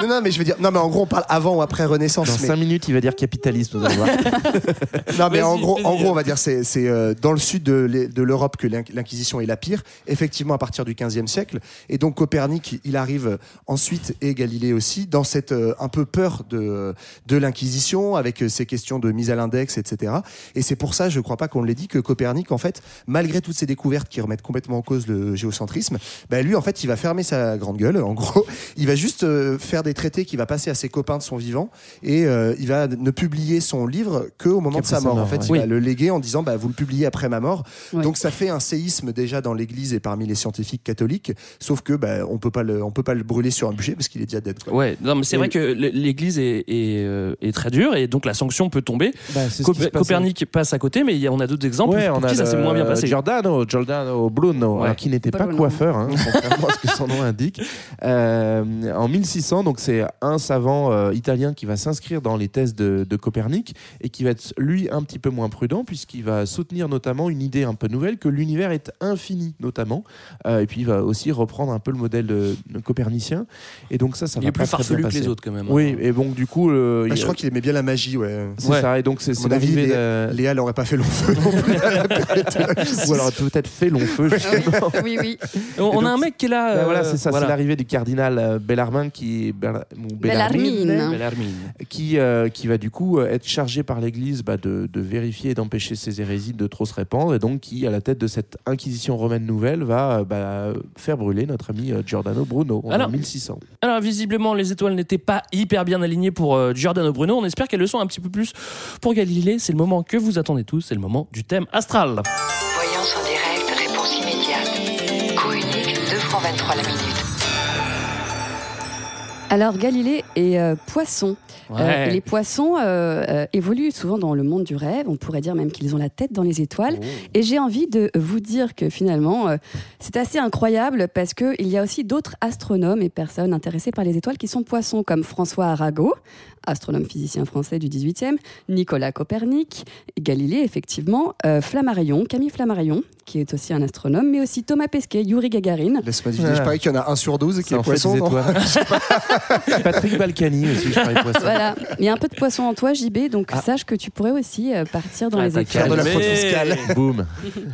I: non, non, mais je veux dire, non, mais en gros, on parle avant ou après Renaissance.
G: dans
I: mais-
G: 5 minutes, il va dire capitalisme. Vous allez voir.
I: Non, mais en gros, en gros, on va dire c'est c'est euh, dans le sud de l'E- de l'Europe que l'Inq- l'Inquisition est la pire, effectivement à partir du 15e siècle. Et donc Copernic, il arrive ensuite et Galilée aussi dans cette euh, un peu peur de de l'Inquisition avec euh, ces questions de mise à l'index, etc. Et c'est pour ça, je crois pas qu'on l'ait dit, que Copernic, en fait, malgré toutes ces découvertes qui remettent complètement en cause le géocentrisme, bah, lui, en fait, il va fermer sa grande gueule. En gros, il va juste euh, faire des traités qu'il va passer à ses copains de son vivant et euh, il va ne publier son livre qu'au moment de sa mort. En fait,
G: ouais.
I: il va le léguer en disant bah, vous le publiez après ma mort.
H: Ouais.
I: Donc ça fait un séisme déjà dans l'Église et parmi les scientifiques catholiques. Sauf que bah, on peut pas le, on peut pas le brûler sur un bûcher parce qu'il est déjà dead. quoi.
F: Ouais, non, mais c'est
I: Et-
F: vrai que l'Église est, est, euh, est très dure et donc la sanction peut tomber.
G: Bah, c'est ce
F: Cop-
G: qui se passe
F: Copernic passe à côté, mais il y a- on a d'autres exemples
G: Ouais,
F: pour
G: on a
F: qui ça s'est moins bien passé.
G: Giordano, Giordano Bruno,
F: Ouais.
G: alors, qui n'était pas coiffeur, hein, contrairement à ce que son nom indique. Euh, en 1600, donc c'est un savant euh, italien qui va s'inscrire dans les thèses de, de Copernic et qui va être lui un petit peu moins prudent puisqu'il va soutenir notamment une idée un peu nouvelle que l'univers est infini notamment. Euh, et puis il va aussi reprendre un peu le modèle de, de copernicien. Et donc ça, ça
F: Il est plus farfelu que les autres quand même. hein.
G: Oui, et donc du coup, euh,
I: Bah,
G: il-
I: je crois qu'il aimait bien la magie, ouais.
G: c'est
F: Ouais.
G: ça. Et donc c'est
I: mon avis, Léa,
G: de...
I: Léa n'aurait pas fait long feu non plus.
G: Ou alors peut-être fait long feu justement.
H: Oui, oui.
F: On, a un mec qui est là. Euh,
G: voilà, c'est ça,
F: voilà.
G: c'est l'arrivée du cardinal euh, Bellarmine qui, Bella-
H: Bellarmine.
G: Bellarmine,
F: Bellarmine.
G: qui, euh, qui va du coup euh, être chargé par l'Église bah, de, de vérifier et d'empêcher ces hérésies de trop se répandre, et donc qui, à la tête de cette inquisition romaine nouvelle, va euh, bah, faire brûler notre ami euh, Giordano Bruno en
F: Alors-
G: 1600.
F: Alors visiblement les étoiles n'étaient pas hyper bien alignées pour euh, Giordano Bruno. On espère qu'elles le sont un petit peu plus pour Galilée. C'est le moment que vous attendez tous. C'est le moment du thème astral.
M: Voyance en direct, réponse immédiate. Coût unique, 2 francs 23 la minute.
H: Alors Galilée est euh, poisson.
F: Ouais.
H: Euh, les poissons euh, euh, évoluent souvent dans le monde du rêve. On pourrait dire même qu'ils ont la tête dans les étoiles.
F: Oh.
H: Et j'ai envie de vous dire que finalement, c'est assez incroyable parce qu'il y a aussi d'autres astronomes et personnes intéressées par les étoiles qui sont poissons, comme François Arago, astronome physicien français du 18e, Nicolas Copernic, Galilée, effectivement, euh, Flammarion, Camille Flammarion, qui est aussi un astronome, mais aussi Thomas Pesquet, Yuri Gagarin.
I: Laisse-moi deviner, je parie qu'il y en a un sur 12 qui est
G: en fait
I: poisson.
G: des
I: non
G: étoiles. Patrick Balkany aussi, je parlais poisson.
H: Voilà, il y a un peu de poisson en toi, JB, donc
G: Ah.
H: sache que tu pourrais aussi euh, partir dans
F: Ah,
H: les.
I: Faire de la fraude fiscale.
G: Boum.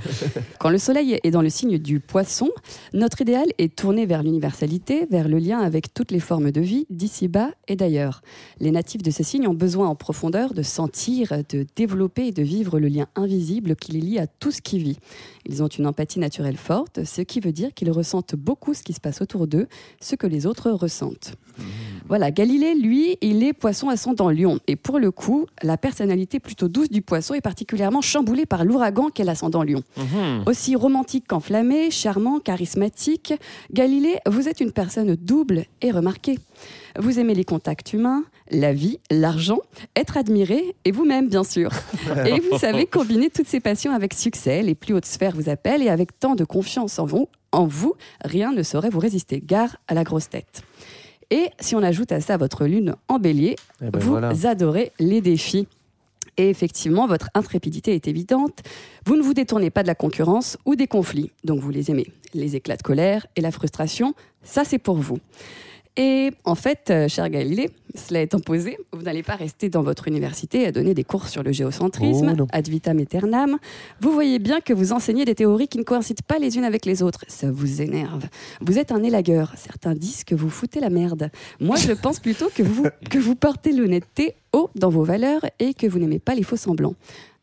H: Quand le soleil est dans le signe du poisson, notre idéal est tourné vers l'universalité, vers le lien avec toutes les formes de vie, d'ici-bas et d'ailleurs. Les natifs de ce signe ont besoin en profondeur de sentir, de développer et de vivre le lien invisible qui les lie à tout ce qui vit. Ils ont une empathie naturelle forte, ce qui veut dire qu'ils ressentent beaucoup ce qui se passe autour d'eux, ce que les autres ressentent. Voilà, Galilée, lui, il est poisson ascendant lion. Et pour le coup, la personnalité plutôt douce du poisson est particulièrement chamboulée par l'ouragan qu'est l'ascendant lion.
F: Mhm.
H: Aussi romantique qu'enflammé, charmant, charismatique, Galilée, vous êtes une personne double et remarquée. Vous aimez les contacts humains, la vie, l'argent, être admiré et vous-même, bien sûr. Et vous savez combiner toutes ces passions avec succès. Les plus hautes sphères vous appellent et avec tant de confiance en vous, en vous, rien ne saurait vous résister. Gare à la grosse tête. Et si on ajoute à ça votre lune en bélier,
G: Eh ben
H: vous
G: voilà.
H: adorez les défis. Et effectivement, votre intrépidité est évidente. Vous ne vous détournez pas de la concurrence ou des conflits. Donc vous les aimez. Les éclats de colère et la frustration, ça c'est pour vous. Et en fait, euh, cher Galilée, cela étant posé, vous n'allez pas rester dans votre université à donner des cours sur le géocentrisme,
G: Oh
H: ad vitam aeternam. Vous voyez bien que vous enseignez des théories qui ne coïncident pas les unes avec les autres. Ça vous énerve. Vous êtes un élagueur. Certains disent que vous foutez la merde. Moi, je pense plutôt que vous, que vous portez l'honnêteté haut dans vos valeurs et que vous n'aimez pas les faux semblants.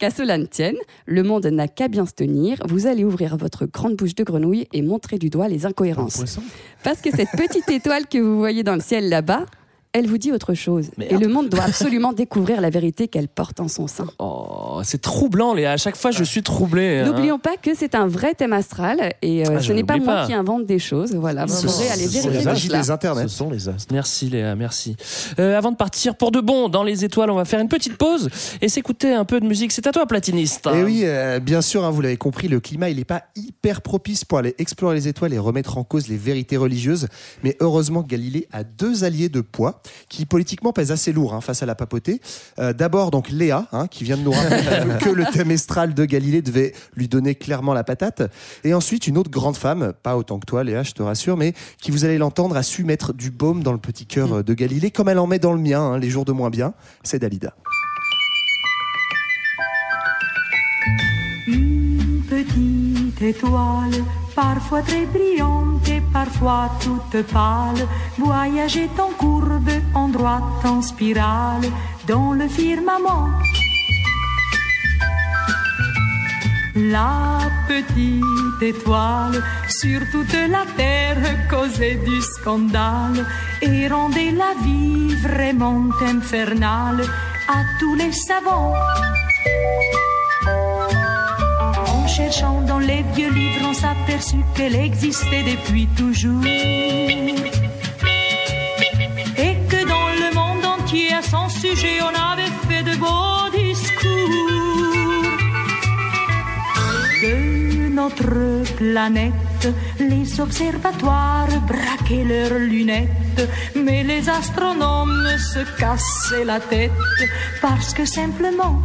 H: Qu'à cela ne tienne, le monde n'a qu'à bien se tenir. Vous allez ouvrir votre grande bouche de grenouille et montrer du doigt les incohérences. Parce que cette petite étoile que vous voyez dans le ciel là-bas, elle vous dit autre chose.
F: Merde.
H: Et le monde doit absolument découvrir la vérité qu'elle porte en son sein.
F: Oh, c'est troublant, Léa. À chaque fois, je suis troublé. hein.
H: N'oublions pas que c'est un vrai thème astral et euh,
F: Ah,
H: ce n'est pas moi qui invente des choses. Voilà, vous
F: Ce
H: pourrez
F: sont-
H: aller
F: ce sont
H: vérifier
F: les
I: des internets.
G: Ce sont les astres.
F: Merci Léa, merci. Euh, avant de partir pour de bon dans les étoiles, on va faire une petite pause et s'écouter un peu de musique. C'est à toi, platiniste.
I: Et oui, euh, bien sûr, hein, vous l'avez compris, le climat, il n'est pas hyper propice pour aller explorer les étoiles et remettre en cause les vérités religieuses. Mais heureusement, Galilée a deux alliés de poids qui politiquement pèsent assez lourd hein, face à la papauté. Euh, D'abord, donc Léa, hein, qui vient de nous rappeler que le thème astral de Galilée devait lui donner clairement la patate. Et ensuite, une autre grande femme, pas autant que toi, Léa, je te rassure, mais qui, vous allez l'entendre, a su mettre du baume dans le petit cœur euh, de Galilée, comme elle en met dans le mien, hein, les jours de moins bien. C'est Dalida.
N: Une petite étoile, parfois très brillante et parfois toute pâle, voyageait en courbe, en droite, en spirale, dans le firmament. La petite étoile sur toute la terre causait du scandale et rendait la vie vraiment infernale à tous les savants. Cherchant dans les vieux livres, on s'aperçut qu'elle existait depuis toujours. Et que dans le monde entier, à son sujet, on avait fait de beaux discours. De notre planète, les observatoires braquaient leurs lunettes, mais les astronomes se cassaient la tête parce que simplement.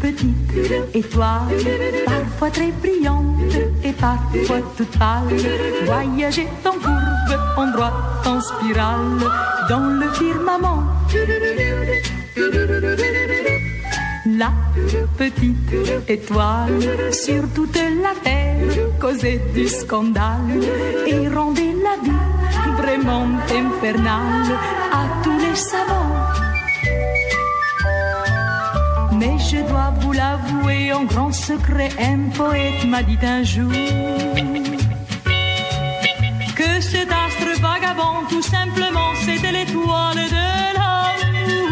N: Petite étoile, parfois très brillante et parfois toute pâle, voyageait en courbe, en droite, en spirale, dans le firmament. La petite étoile. Sur toute la terre causait du scandale. Et rendait la vie vraiment infernale à tous les savants. Mais je dois vous l'avouer en grand secret, un poète m'a dit un jour que cet astre vagabond, tout simplement, c'était l'étoile de l'amour.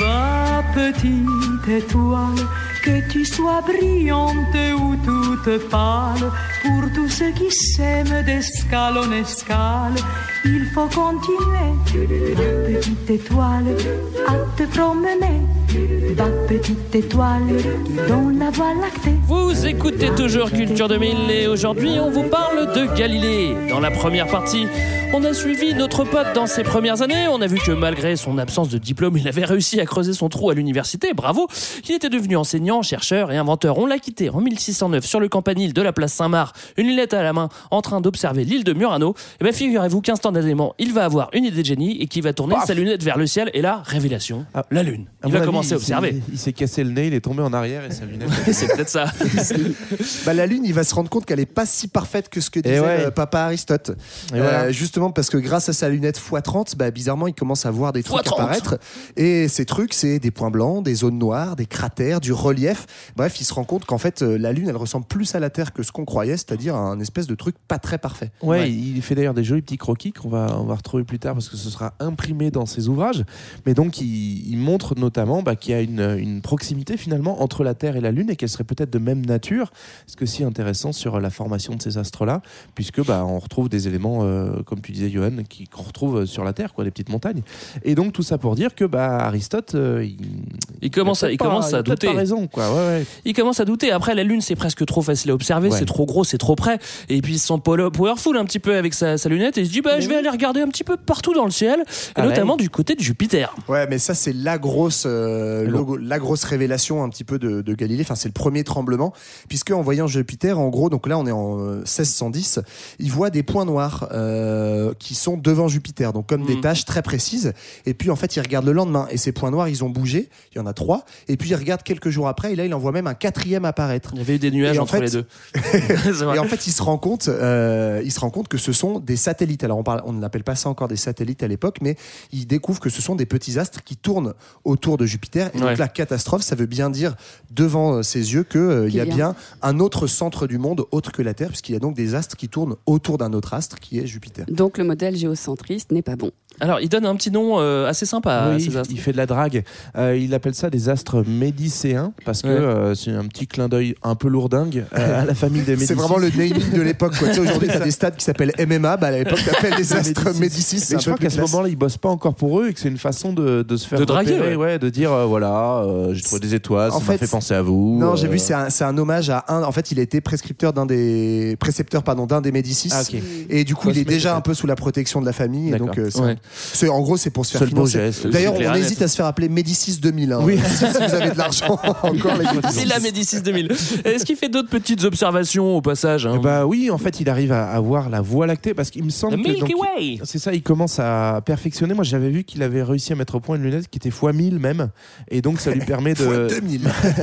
N: Va, petite étoile, que tu sois brillante ou toute pâle, pour tous ceux qui s'aiment d'escale en escale, il faut continuer. Petite étoile, à te promener. Va, petite étoile, dans la voie lactée.
F: Vous écoutez toujours Culture 2000 et aujourd'hui on vous parle de Galilée. Dans la première partie, on a suivi notre pote dans ses premières années. On a vu que malgré son absence de diplôme, il avait réussi à creuser son trou à l'université. Bravo Il était devenu enseignant, chercheur et inventeur. On l'a quitté en 1609 sur le campanile de la place Saint-Marc, une lunette à la main, en train d'observer l'île de Murano. Et bien figurez-vous qu'instantanément, il va avoir une idée de génie et qu'il va tourner sa lunette vers le ciel. Et là, révélation, la lune. Il va commencer à
G: il s'est-
F: observer.
G: Il s'est cassé le nez, il est tombé en arrière et sa lunette.
F: C'est peut-être ça.
I: Bah, la Lune, il va se rendre compte qu'elle est pas si parfaite que ce que disait
G: ouais.
I: euh, papa Aristote.
G: Voilà.
I: Justement parce que grâce à sa lunette x30, bah, bizarrement, il commence à voir des trucs
F: x30.
I: apparaître. Et ces trucs, c'est des points blancs, des zones noires, des cratères, du relief. Bref, il se rend compte qu'en fait, euh, la Lune, elle ressemble plus à la Terre que ce qu'on croyait, c'est-à-dire un espèce de truc pas très parfait.
G: Ouais, il fait d'ailleurs des jolis petits croquis qu'on va, on va retrouver plus tard parce que ce sera imprimé dans ses ouvrages. Mais donc, il, il montre notamment bah, qu'il y a une, une proximité finalement entre la Terre et la Lune et qu'elle serait peut-être de même nature. Ce que si intéressant sur la formation de ces astres-là, puisque bah, on retrouve des éléments, euh, comme tu disais, Johan, qui- qu'on retrouve sur la Terre, quoi, des petites montagnes. Et donc, tout ça pour dire que bah, Aristote, euh, il,
F: Il commence, à, il commence
G: pas- il
F: à douter.
G: pas raison, quoi. Ouais, ouais.
F: Il commence à douter. Après, la Lune, c'est presque trop facile à observer,
G: Ouais.
F: c'est trop gros, c'est trop près. Et puis, il se sent powerful un petit peu avec sa, sa lunette et il se dit, bah, je vais aller regarder un petit peu partout dans le ciel, et
I: Ah,
F: notamment
I: ouais.
F: du côté de Jupiter.
I: Ouais, mais ça, c'est la grosse, euh, logo- la grosse révélation un petit peu de, de Galilée. Enfin, c'est le premier tremblement, puisque en voyant Jupiter, en gros, donc là, on est en euh, 1610, il voit des points noirs euh, qui sont devant Jupiter, donc comme des taches très précises. Et puis, en fait, il regarde le lendemain, et ces points noirs, ils ont bougé. Il y en a trois. Et puis, il regarde quelques jours après, et là, il en voit même un quatrième apparaître.
F: Il y avait eu des nuages
I: en
F: entre
I: fait-
F: les deux.
I: Et en fait, il se rend compte, euh, il se rend compte que ce sont des satellites. Alors, on parle, on n'appelle pas ça encore des satellites à l'époque, mais il découvre que ce sont des petits astres qui tournent autour de Jupiter. Et
F: Ouais.
I: donc, la catastrophe, ça veut bien dire devant euh, ses yeux qu'il il y a
H: Qu'il y a-
I: bien un autre centre du monde autre que la Terre, puisqu'il y a donc des astres qui tournent autour d'un autre astre qui est Jupiter.
H: Donc le modèle géocentriste n'est pas bon.
F: Alors, il donne un petit nom euh, assez sympa à ces
G: il-
F: astres.
G: il fait de la drague. Euh, il appelle ça des astres médicéens parce que
F: Ouais.
G: euh, c'est un petit clin d'œil un peu lourdingue euh, à la famille des Médicis.
I: C'est vraiment le naming de l'époque. quoi. Tu sais, Aujourd'hui, tu as des stades qui s'appellent MMA. Bah, à l'époque, tu appelles des astres Médicis. un
G: je
I: peu
G: crois qu'à ce moment-là, ils bossent pas encore pour eux et que c'est une façon de, de se faire
F: De draguer,
G: repérer,
F: ouais.
G: de dire euh, voilà, euh, j'ai trouvé des étoiles,
I: En
G: ça m'a
I: fait,
G: penser à vous.
I: Non, j'ai vu, c'est un, c'est un hommage à un. En fait, il a été prescripteur d'un des précepteurs, pardon, d'un des Médicis.
G: Ah.
I: Et du coup, il est déjà un peu sous la protection de la famille. Et
G: D'accord.
I: donc, c'est. C'est- en gros, c'est pour se faire
G: beau
I: financer.
G: geste.
I: D'ailleurs, on hésite
F: net.
I: à se faire appeler Médicis 2000. hein.
G: Oui.
I: si vous avez de l'argent encore.
F: C'est la Médicis 2000. Est-ce qu'il fait d'autres petites observations au passage hein
G: Eh bah oui, en fait, il arrive à, à voir la Voie lactée parce qu'il me semble
F: The
G: que
F: Milky
G: donc,
F: Way
G: c'est ça, il commence à perfectionner. Moi, j'avais vu qu'il avait réussi à mettre au point une lunette qui était x1000 même, et donc ça lui permet de
I: Fois 2000.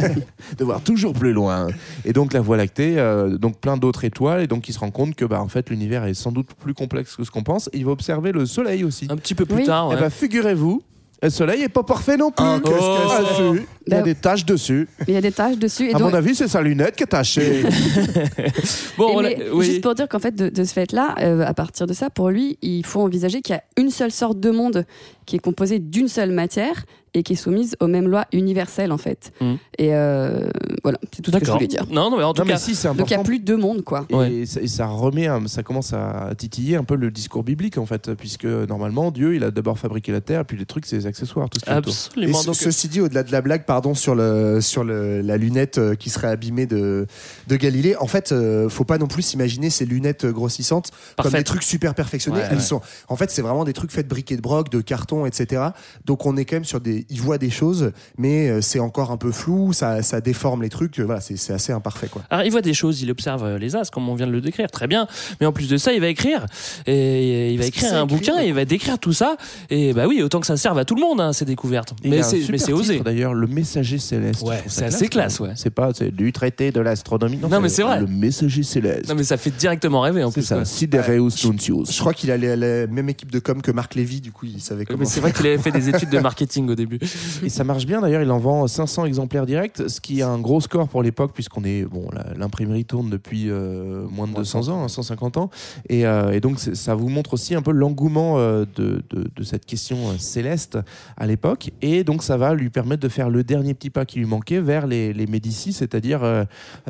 G: de voir toujours plus loin. Et donc la Voie lactée, euh, donc plein d'autres étoiles, et donc il se rend compte que bah en fait l'univers est sans doute plus complexe que ce qu'on pense. Et il va observer le Soleil aussi.
F: Un petit peu plus
H: Oui.
F: tard.
G: Et
F: ouais.
G: bah figurez-vous Le soleil est pas parfait non plus.
I: Ah, qu'est-ce que c'est
G: si. Il y a
H: Bah-
G: des taches dessus.
H: Il y a des taches dessus. Et
G: À
H: donc-
G: mon avis, c'est sa lunette qui est tachée.
F: Bon,
H: Et
F: voilà,
H: mais
F: oui.
H: Juste pour dire qu'en fait, de, de ce fait-là, euh, à partir de ça, pour lui, il faut envisager qu'il y a une seule sorte de monde qui est composée d'une seule matière et qui est soumise aux mêmes lois universelles, en fait.
F: Mm.
H: Et euh, voilà, c'est tout ce que je voulais dire.
F: Non, non, mais en tout
G: Non,
F: cas,
G: si, c'est
H: Donc il n'y a plus deux mondes, quoi.
G: Et, ça, et ça remet, un- ça commence à titiller un peu le discours biblique en fait, puisque normalement Dieu, il a d'abord fabriqué la terre, puis les trucs, c'est les accessoires, tout ce qui est autour.
I: Et
F: absolument.
I: ce-
F: Donc,
I: ceci dit, au-delà de la blague, pardon, sur, le, sur le, la lunette euh, qui serait abîmée de, de Galilée, en fait, euh, faut pas non plus s'imaginer ces lunettes euh, grossissantes comme
F: Parfaites.
I: des trucs super perfectionnés.
F: Ouais,
I: Elles
F: ouais.
I: sont, en fait, c'est vraiment des trucs faits de briques et de broc, de carton, etc. Donc on est quand même sur des, il voit des choses, mais euh, c'est encore un peu flou, ça, ça déforme les trucs. Voilà, c'est c'est assez imparfait, quoi.
F: Alors, il voit des choses, il observe euh, les as, comme on vient de le décrire, très bien. Mais en plus de ça, il va écrire. Et il va écrire un
I: écrire.
F: bouquin, et il va décrire tout ça. Et bah oui, autant que ça serve à tout le monde, hein, ces découvertes.
G: Et
F: Mais c'est c'est osé.
G: D'ailleurs, le messager céleste.
F: Ouais,
G: ça
F: c'est assez classe, ouais.
G: C'est pas c'est du traité de l'astronomie.
F: Non, mais c'est vrai.
G: Le messager céleste.
F: Non, mais ça fait directement rêver en
G: c'est
F: plus.
G: ça.
F: quoi.
G: Sidereus Nuncius.
I: Je crois qu'il a la, la même équipe de com que Marc Lévy, du coup, il savait comment.
F: Mais c'est vrai qu'il avait fait des études de marketing au début.
G: Et ça marche bien d'ailleurs, il en vend 500 exemplaires directs, ce qui est un gros score pour l'époque, puisqu'on est. Bon, l'imprimerie tourne depuis euh, moins de 200 ans, hein, 150 ans. Et, euh, donc, ça vous montre aussi un peu l'engouement euh, de, cette question céleste à l'époque. Et donc, ça va lui permettre de faire le dernier petit pas qui lui manquait vers les, les Médicis, c'est-à-dire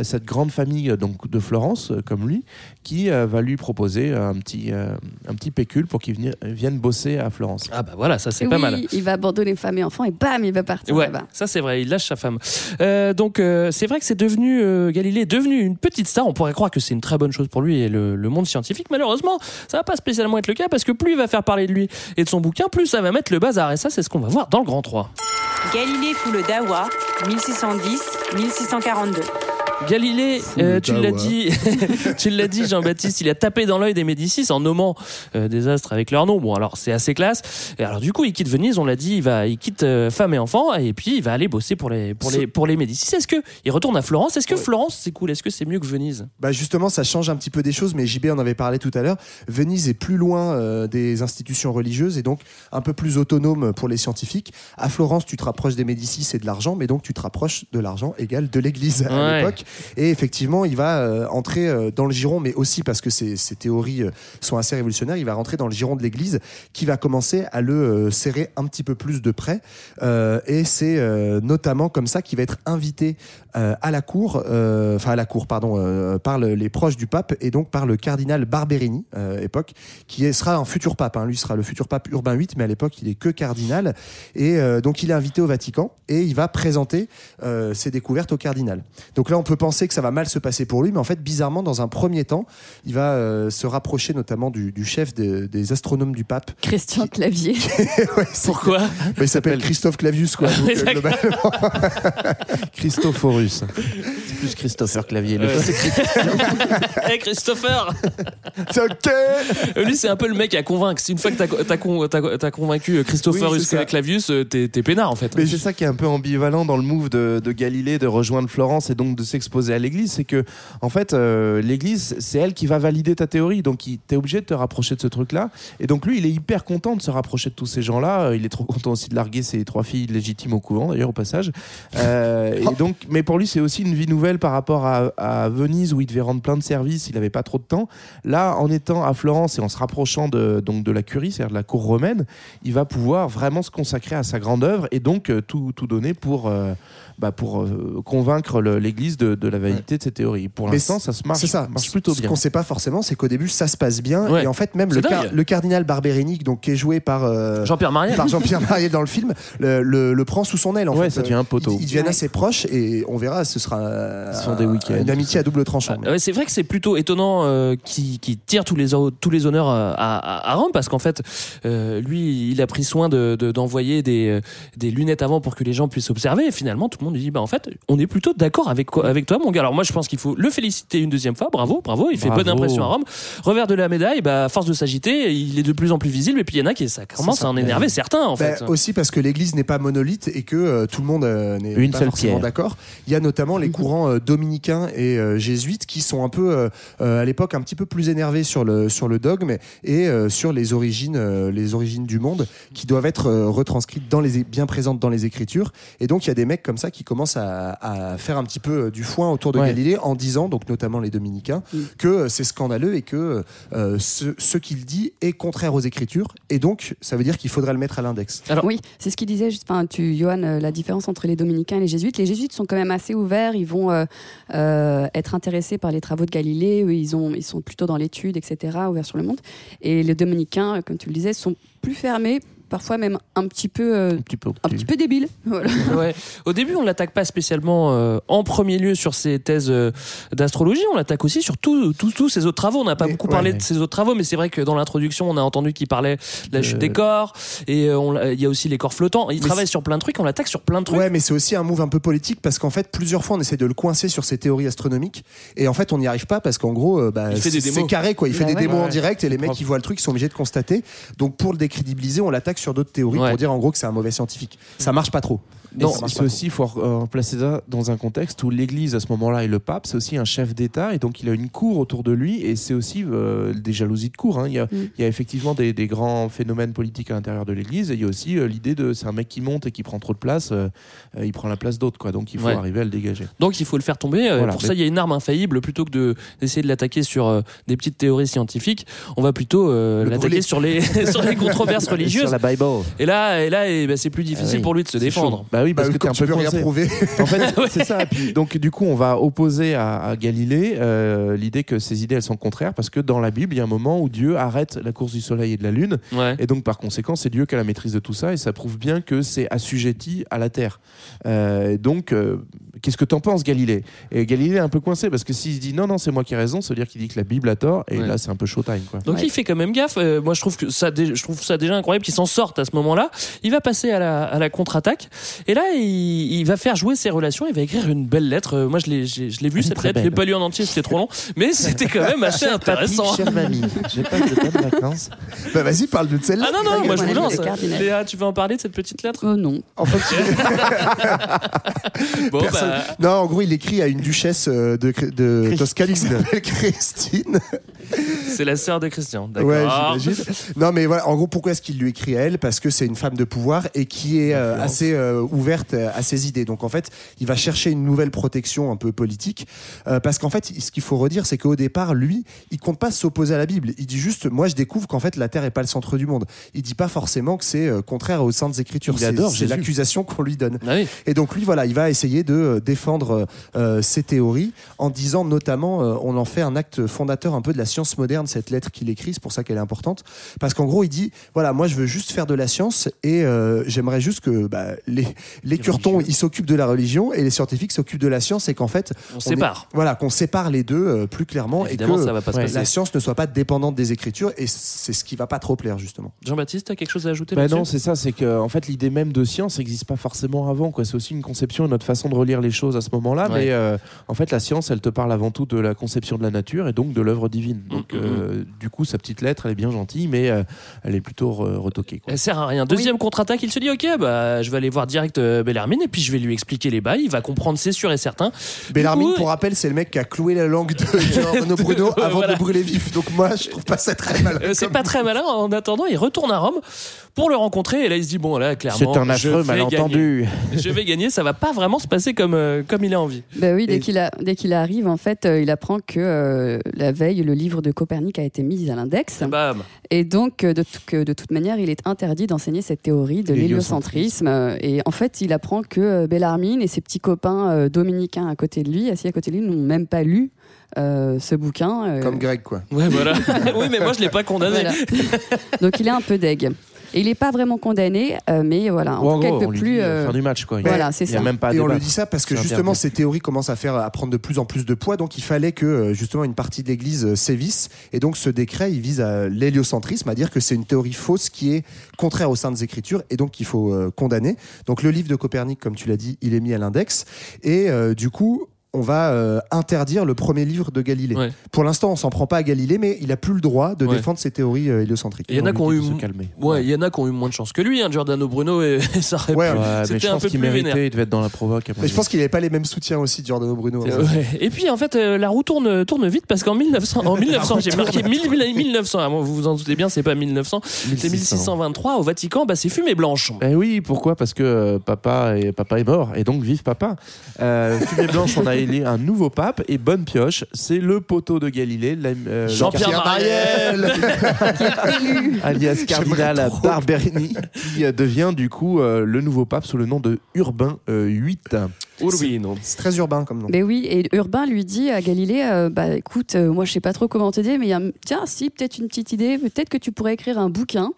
G: cette grande famille donc, de Florence, comme lui, qui euh, va lui proposer un petit, euh, un petit pécule pour qu'il vienne, vienne bosser à Florence.
F: Ah bah voilà, ça c'est pas mal.
H: il va abandonner femme et enfant et bam, il va partir
F: Ouais,
H: là-bas.
F: ça c'est vrai, il lâche sa femme. Euh, donc euh, c'est vrai que c'est devenu euh, Galilée est devenu une petite star. On pourrait croire que c'est une très bonne chose pour lui et le, le monde scientifique. Malheureusement, ça va pas spécialement être le cas parce que plus il va faire parler de lui et de son bouquin, plus ça va mettre le bazar. Et ça, c'est ce qu'on va voir dans le Grand 3.
L: Galilée fout le Dawa, 1610-1642.
F: Galilée, euh, tu l'as dit, tu l'as dit, Jean-Baptiste, il a tapé dans l'œil des Médicis en nommant euh, des astres avec leur nom. Bon, alors c'est assez classe. Et alors du coup, il quitte Venise, on l'a dit, il va, il quitte euh, femme et enfant, et puis il va aller bosser pour les, pour les, pour les Médicis. Est-ce que il retourne à Florence? Est-ce que Florence c'est cool? Est-ce que c'est mieux que Venise?
I: Bah justement, ça change un petit peu des choses, mais JB en avait parlé tout à l'heure. Venise est plus loin euh, des institutions religieuses et donc un peu plus autonome pour les scientifiques. À Florence, tu te rapproches des Médicis et de l'argent, mais donc tu te rapproches de l'argent égale de l'Église à
F: Ouais.
I: l'époque. Et effectivement, il va euh, entrer euh, dans le giron, mais aussi parce que ces théories euh, sont assez révolutionnaires, il va rentrer dans le giron de l'Église qui va commencer à le serrer un petit peu plus de près. Et c'est notamment comme ça qu'il va être invité euh, à la cour, euh, enfin à la cour, pardon, euh, par le- les proches du pape et donc par le cardinal Barberini, euh, époque, qui est- sera un futur pape. hein. Lui sera le futur pape Urbain VIII, mais à l'époque il est que cardinal. Et euh, donc il est invité au Vatican et il va présenter euh, ses découvertes au cardinal. Donc là on peut penser que ça va mal se passer pour lui, mais en fait bizarrement dans un premier temps, il va euh, se rapprocher notamment du, du chef de- des astronomes du pape.
H: Christian Clavier.
I: Ouais, c'est-
F: Pourquoi?
I: bah, il s'appelle Christophe Clavius quoi. donc, euh,
G: C'est plus Christopher Clavier. Le.
F: Hey Christopher
I: C'est ok.
F: Euh, Lui, c'est un peu le mec à convaincre. Si une fois que t'as t'as con- t'as- t'as convaincu euh, Christopher
I: Oui, c'est ça.
F: Clavius, euh, t'es t'es peinard en fait.
G: Mais c'est ça qui est un peu ambivalent dans le move de, de Galilée de rejoindre Florence et donc de s'exposer à l'église. C'est que, en fait, euh, l'église, c'est elle qui va valider ta théorie. Donc, il- t'es obligé de te rapprocher de ce truc-là. Et donc, lui, il est hyper content de se rapprocher de tous ces gens-là. Euh, Il est trop content aussi de larguer ses trois filles légitimes au couvent, d'ailleurs, au passage. Euh, et donc, mais pour lui, c'est aussi une vie nouvelle par rapport à, à Venise où il devait rendre plein de services. Il n'avait pas trop de temps. Là, en étant à Florence et en se rapprochant de, donc de la curie, c'est-à-dire de la cour romaine, il va pouvoir vraiment se consacrer à sa grande œuvre et donc euh, tout, tout donner pour, euh, bah, pour euh, convaincre l'Église de, de la validité de ses théories. Pour l'instant, ça se marche,
I: C'est ça.
G: marche plutôt
I: Ce
G: bien.
I: qu'on sait pas forcément, c'est qu'au début, ça se passe bien.
F: Ouais.
I: Et en fait, même le, car-
F: dingue.
I: le cardinal Barberini, donc, qui est joué par, euh,
F: Jean-Pierre Mariel.
I: par Jean-Pierre Mariel dans le film, le, le- le prend sous son aile. En
G: Ouais,
I: fait.
G: ça devient un poteau.
I: Ils, deviennent
H: Ouais.
I: assez proches et on verra, ce sera euh,
G: des week-ends,
I: une amitié à double tranchant.
F: Ah, ouais, c'est vrai que c'est plutôt étonnant euh, qu'il qu'il tire tous les, hon- tous les honneurs euh, à, à- à Rome parce qu'en fait, euh, lui, il a pris soin de- de- d'envoyer des, euh, des lunettes avant pour que les gens puissent observer. Et finalement, tout le monde lui dit bah, en fait, on est plutôt d'accord avec, toi, mon gars. Alors moi, je pense qu'il faut le féliciter une deuxième fois. Bravo, bravo. Il fait
G: Bravo.
F: bonne impression à Rome. Revers de la médaille, bah, à force de s'agiter, il est de plus en plus visible. Et puis il y en a qui ça commence
I: C'est ça.
F: à en énerver certains, en
I: Bah,
F: fait.
I: Aussi parce que l'Église n'est pas monolithe et que euh, tout le monde euh, n'est pas
G: seule
I: forcément d'accord. Il y a notamment les courants euh, dominicains et euh, jésuites qui sont un peu, euh, à l'époque, un petit peu plus énervés sur le, sur le dogme et sur les origines, les origines du monde qui doivent être retranscrites dans les, bien présentes dans les Écritures. Et donc, il y a des mecs comme ça qui commencent à, à faire un petit peu du foin autour de
G: Ouais.
I: Galilée en disant, donc notamment les dominicains, que c'est scandaleux et que euh, ce, ce qu'il dit est contraire aux Écritures. Et donc, ça veut dire qu'il faudrait le mettre à l'index.
H: oui, c'est ce qu'il disait, juste- tu, Johan, la différence entre les dominicains et les jésuites. Les jésuites sont quand même assez ouverts, ils vont euh, euh, être intéressés par les travaux de Galilée, ils, ont, ils sont plutôt dans l'étude, etc., ouverts sur le monde. Et les dominicains, comme tu le disais, sont plus fermés, parfois même un petit peu, euh,
G: un petit peu,
H: un petit peu. Voilà.
F: Ouais. Au début, on l'attaque pas spécialement euh, en premier lieu sur ses thèses euh, d'astrologie, on l'attaque aussi sur tous tous tous ses autres travaux. On n'a pas beaucoup
I: ouais,
F: parlé de ses autres travaux, mais c'est vrai que dans l'introduction, on a entendu qu'il parlait de la chute
I: Euh.
F: des corps, et euh, il y a aussi les corps flottants. Il
I: Mais
F: travaille sur plein de trucs, on l'attaque sur plein de trucs.
I: Ouais, mais c'est aussi un move un peu politique parce qu'en fait, plusieurs fois, on essaie de le coincer sur ses théories astronomiques et en fait, on n'y arrive pas parce qu'en gros, euh, bah,
F: Il fait des
I: c'est
F: démos.
I: c'est carré quoi. Il fait
H: Bah
I: des
H: ouais.
I: démos en direct et les mecs qui voient le truc ils sont obligés de constater. Donc pour le décrédibiliser, on l'attaque sur d'autres théories
F: Ouais.
I: pour dire en gros que c'est un mauvais scientifique. Ça marche pas trop.
G: Non, c'est aussi, il faut euh, placer ça dans un contexte où l'Église, à ce moment-là, et le pape, c'est aussi un chef d'État, et donc il a une cour autour de lui, et c'est aussi euh, des jalousies de cour. hein. Il, y a,
H: Mm.
G: il y a effectivement des, des grands phénomènes politiques à l'intérieur de l'Église, et il y a aussi euh, l'idée de c'est un mec qui monte et qui prend trop de place, euh, il prend la place d'autres, quoi. Donc il faut
F: Ouais.
G: arriver à le dégager.
F: Donc il faut le faire tomber.
G: Voilà,
F: pour
G: mais-
F: ça, il y a une arme infaillible. Plutôt que de- d'essayer de l'attaquer sur euh, des petites théories scientifiques, on va plutôt euh, l'attaquer sur les, sur les controverses religieuses.
G: Sur la Bible.
F: Et là, et là et, bah, c'est plus difficile
G: Ah oui,
F: pour lui de se défendre.
G: chaud. Bah oui, parce
I: Bah,
G: que t'es
I: comme
G: un
I: tu
G: peu
I: peux rien
G: coincé.
I: prouver.
G: En fait, c'est ça. Puis, donc, du coup, on va opposer à, à Galilée euh, l'idée que ces idées elles sont contraires parce que dans la Bible, il y a un moment où Dieu arrête la course du Soleil et de la Lune,
F: Ouais.
G: et donc par conséquent, c'est Dieu qui a la maîtrise de tout ça, et ça prouve bien que c'est assujetti à la Terre. Euh, donc, euh, qu'est-ce que t'en penses, Galilée? Et Galilée est un peu coincé parce que s'il se dit non, non, c'est moi qui ai raison, ça veut dire qu'il dit que la Bible a tort, et
F: Ouais.
G: là, c'est un peu showtime, quoi.
F: Donc il fait quand même gaffe. Euh, moi je trouve que ça, je trouve ça déjà incroyable qu'il s'en sorte à ce moment-là. Il va passer à la, à la contre-attaque et là il, il va faire jouer ses relations. Il va écrire une belle lettre. Euh, moi je l'ai, je l'ai vu
G: Une
F: cette lettre. Je l'ai pas lu en entier, c'était trop long, mais c'était quand même assez
G: Cher
F: intéressant.
G: chère mamie, j'ai pas de bonnes vacances.
I: Bah vas-y, parle de celle-là.
F: Ah non non, moi je vous
H: Ouais,
F: lance. Léa, tu veux en parler de cette petite lettre?
H: Oh non.
I: En fait,
F: Bon
I: personne-
F: bah.
I: Non, en gros, il écrit à une duchesse euh, de, de Toscane qui s'appelle Christine.
F: C'est la sœur de Christian.
I: Ouais,
F: D'accord.
I: j'imagine. Non, mais voilà, en gros, pourquoi est-ce qu'il lui écrit à elle? Parce que c'est une femme de pouvoir et qui est euh, assez euh, ouverte à ses idées. Donc, en fait, il va chercher une nouvelle protection un peu politique. euh, parce qu'en fait, ce qu'il faut redire, c'est qu'au départ, lui, il compte pas s'opposer à la Bible. Il dit juste, moi, je découvre qu'en fait, la Terre est pas le centre du monde. Il dit pas forcément que c'est euh, contraire aux saintes écritures.
G: Il adore
I: C'est l'accusation qu'on lui donne.
F: Ah oui.
I: Et donc lui, voilà, il va essayer de euh, défendre euh, ses théories en disant notamment, euh, on en fait un acte fondateur un peu de la science moderne, cette lettre qu'il écrit, c'est pour ça qu'elle est importante, parce qu'en gros, il dit, voilà, moi je veux juste faire de la science et euh, j'aimerais juste que bah, les, les curtons, ils s'occupent de la religion et les scientifiques s'occupent de la science et qu'en fait,
F: On sépare.
I: voilà, qu'on sépare les deux euh, plus clairement
F: Évidemment,
I: et que
F: ça va pas se
I: la science ne soit pas dépendante des écritures et c'est ce qui va pas trop plaire justement.
F: Jean-Baptiste, t'as quelque chose à ajouter
G: Bah non, c'est ça, c'est que en fait l'idée même de science n'existe pas forcément avant. quoi. C'est aussi une conception, notre façon de relire les choses à ce moment-là.
F: Ouais.
G: Mais euh, en fait, la science, elle te parle avant tout de la conception de la nature et donc de l'œuvre divine. Donc,
F: Mm, mm,
G: euh, du coup, sa petite lettre, elle est bien gentille, mais euh, elle est plutôt re- retoquée. Quoi.
F: Elle sert à rien. Deuxième contre-attaque, il se dit ok, bah je vais aller voir direct euh, Bellarmine et puis je vais lui expliquer les bails. Il va comprendre, c'est sûr et certain.
I: Bellarmine,
F: coup,
I: pour rappel, c'est le mec qui a cloué la langue de Giordano Bruno avant
F: Voilà.
I: de le brûler vif. Donc moi, je trouve pas ça très mal.
F: Euh, c'est pas très malin. En attendant, il retourne à Rome pour le rencontrer. Et là, il se dit bon, là, clairement,
G: C'est un
F: je
G: affreux
F: vais
G: malentendu.
F: gagner. Je vais gagner. Ça va pas vraiment se passer comme euh, comme il a envie.
H: Bah oui, dès
I: Et-
H: qu'il a- dès qu'il arrive, en fait, euh, il apprend que euh, la veille, le livre de Copernic a été mis à l'index.
F: Bam.
H: Et donc, euh, de, que de toute manière, il est interdit d'enseigner cette théorie de l'héliocentrisme. Euh, Et en fait, il apprend que euh, Bellarmine et ses petits copains euh, dominicains à côté de lui, assis à côté de lui, n'ont même pas lu euh, ce bouquin. euh,
I: Comme Greg, quoi.
F: Ouais, voilà. oui, mais moi, je l'ai pas condamné.
H: voilà. donc, il est un peu deg. Et il n'est pas vraiment condamné, euh, mais voilà, en
G: Ou en
H: tout cas,
G: gros,
H: il
G: on lui
H: plus.
G: dit, euh,
H: euh,
G: fin du match, quoi.
H: Voilà, c'est
G: Il y a
H: ça.
G: même pas
I: Et on le dit ça parce que justement ces théories commencent à faire à prendre de plus en plus de poids, donc il fallait que euh, justement une partie de l'Église euh, sévisse. Et donc ce décret, il vise à l'héliocentrisme, à dire que c'est une théorie fausse qui est contraire aux saintes écritures et donc qu'il faut euh, condamner. Donc le livre de Copernic, comme tu l'as dit, il est mis à l'index. Et euh, du coup, on va euh, interdire le premier livre de Galilée. Pour l'instant, on s'en prend pas à Galilée, mais il a plus le droit de
F: Ouais.
I: défendre ses théories euh, héliocentriques.
F: Il y en a qui ont eu,
G: se calmer.
F: ouais, il y en a qui ont eu moins de chance que lui, hein, Giordano Bruno, et ça aurait
I: Ouais,
F: pu-
I: ouais,
G: mais je
F: c'était un
G: pense
F: peu
G: qu'il
F: plus
G: méritait,
F: vénère.
G: il devait être dans la provoque.
I: Mais je pense qu'il n'avait pas les mêmes soutiens aussi Giordano Bruno. hein.
F: Ouais. Et puis en fait, euh, la roue tourne, tourne vite parce qu'en 1900, en 1900 j'ai marqué 1000 1900, ah, bon, vous vous en doutez bien, c'est pas 1900, c'est
G: 1600.
F: 1623 au Vatican, bah, c'est fumée blanche.
G: Eh oui, pourquoi? Parce que euh, papa, est, papa est mort, et donc vive papa. Euh, Fumée blanche, on a élu un nouveau pape, et bonne pioche, c'est le poteau de Galilée, euh,
F: Jean-Pierre Mariel.
G: alias cardinal Barberini, qui euh, devient du coup euh, le nouveau pape sous le nom de Urbain euh, VIII.
F: Urbino.
I: C'est très urbain comme nom.
H: Mais oui, et Urbain lui dit à Galilée, euh, bah écoute, euh, moi je sais pas trop comment t'aider, mais il y a, tiens, si peut-être une petite idée, peut-être que tu pourrais écrire un bouquin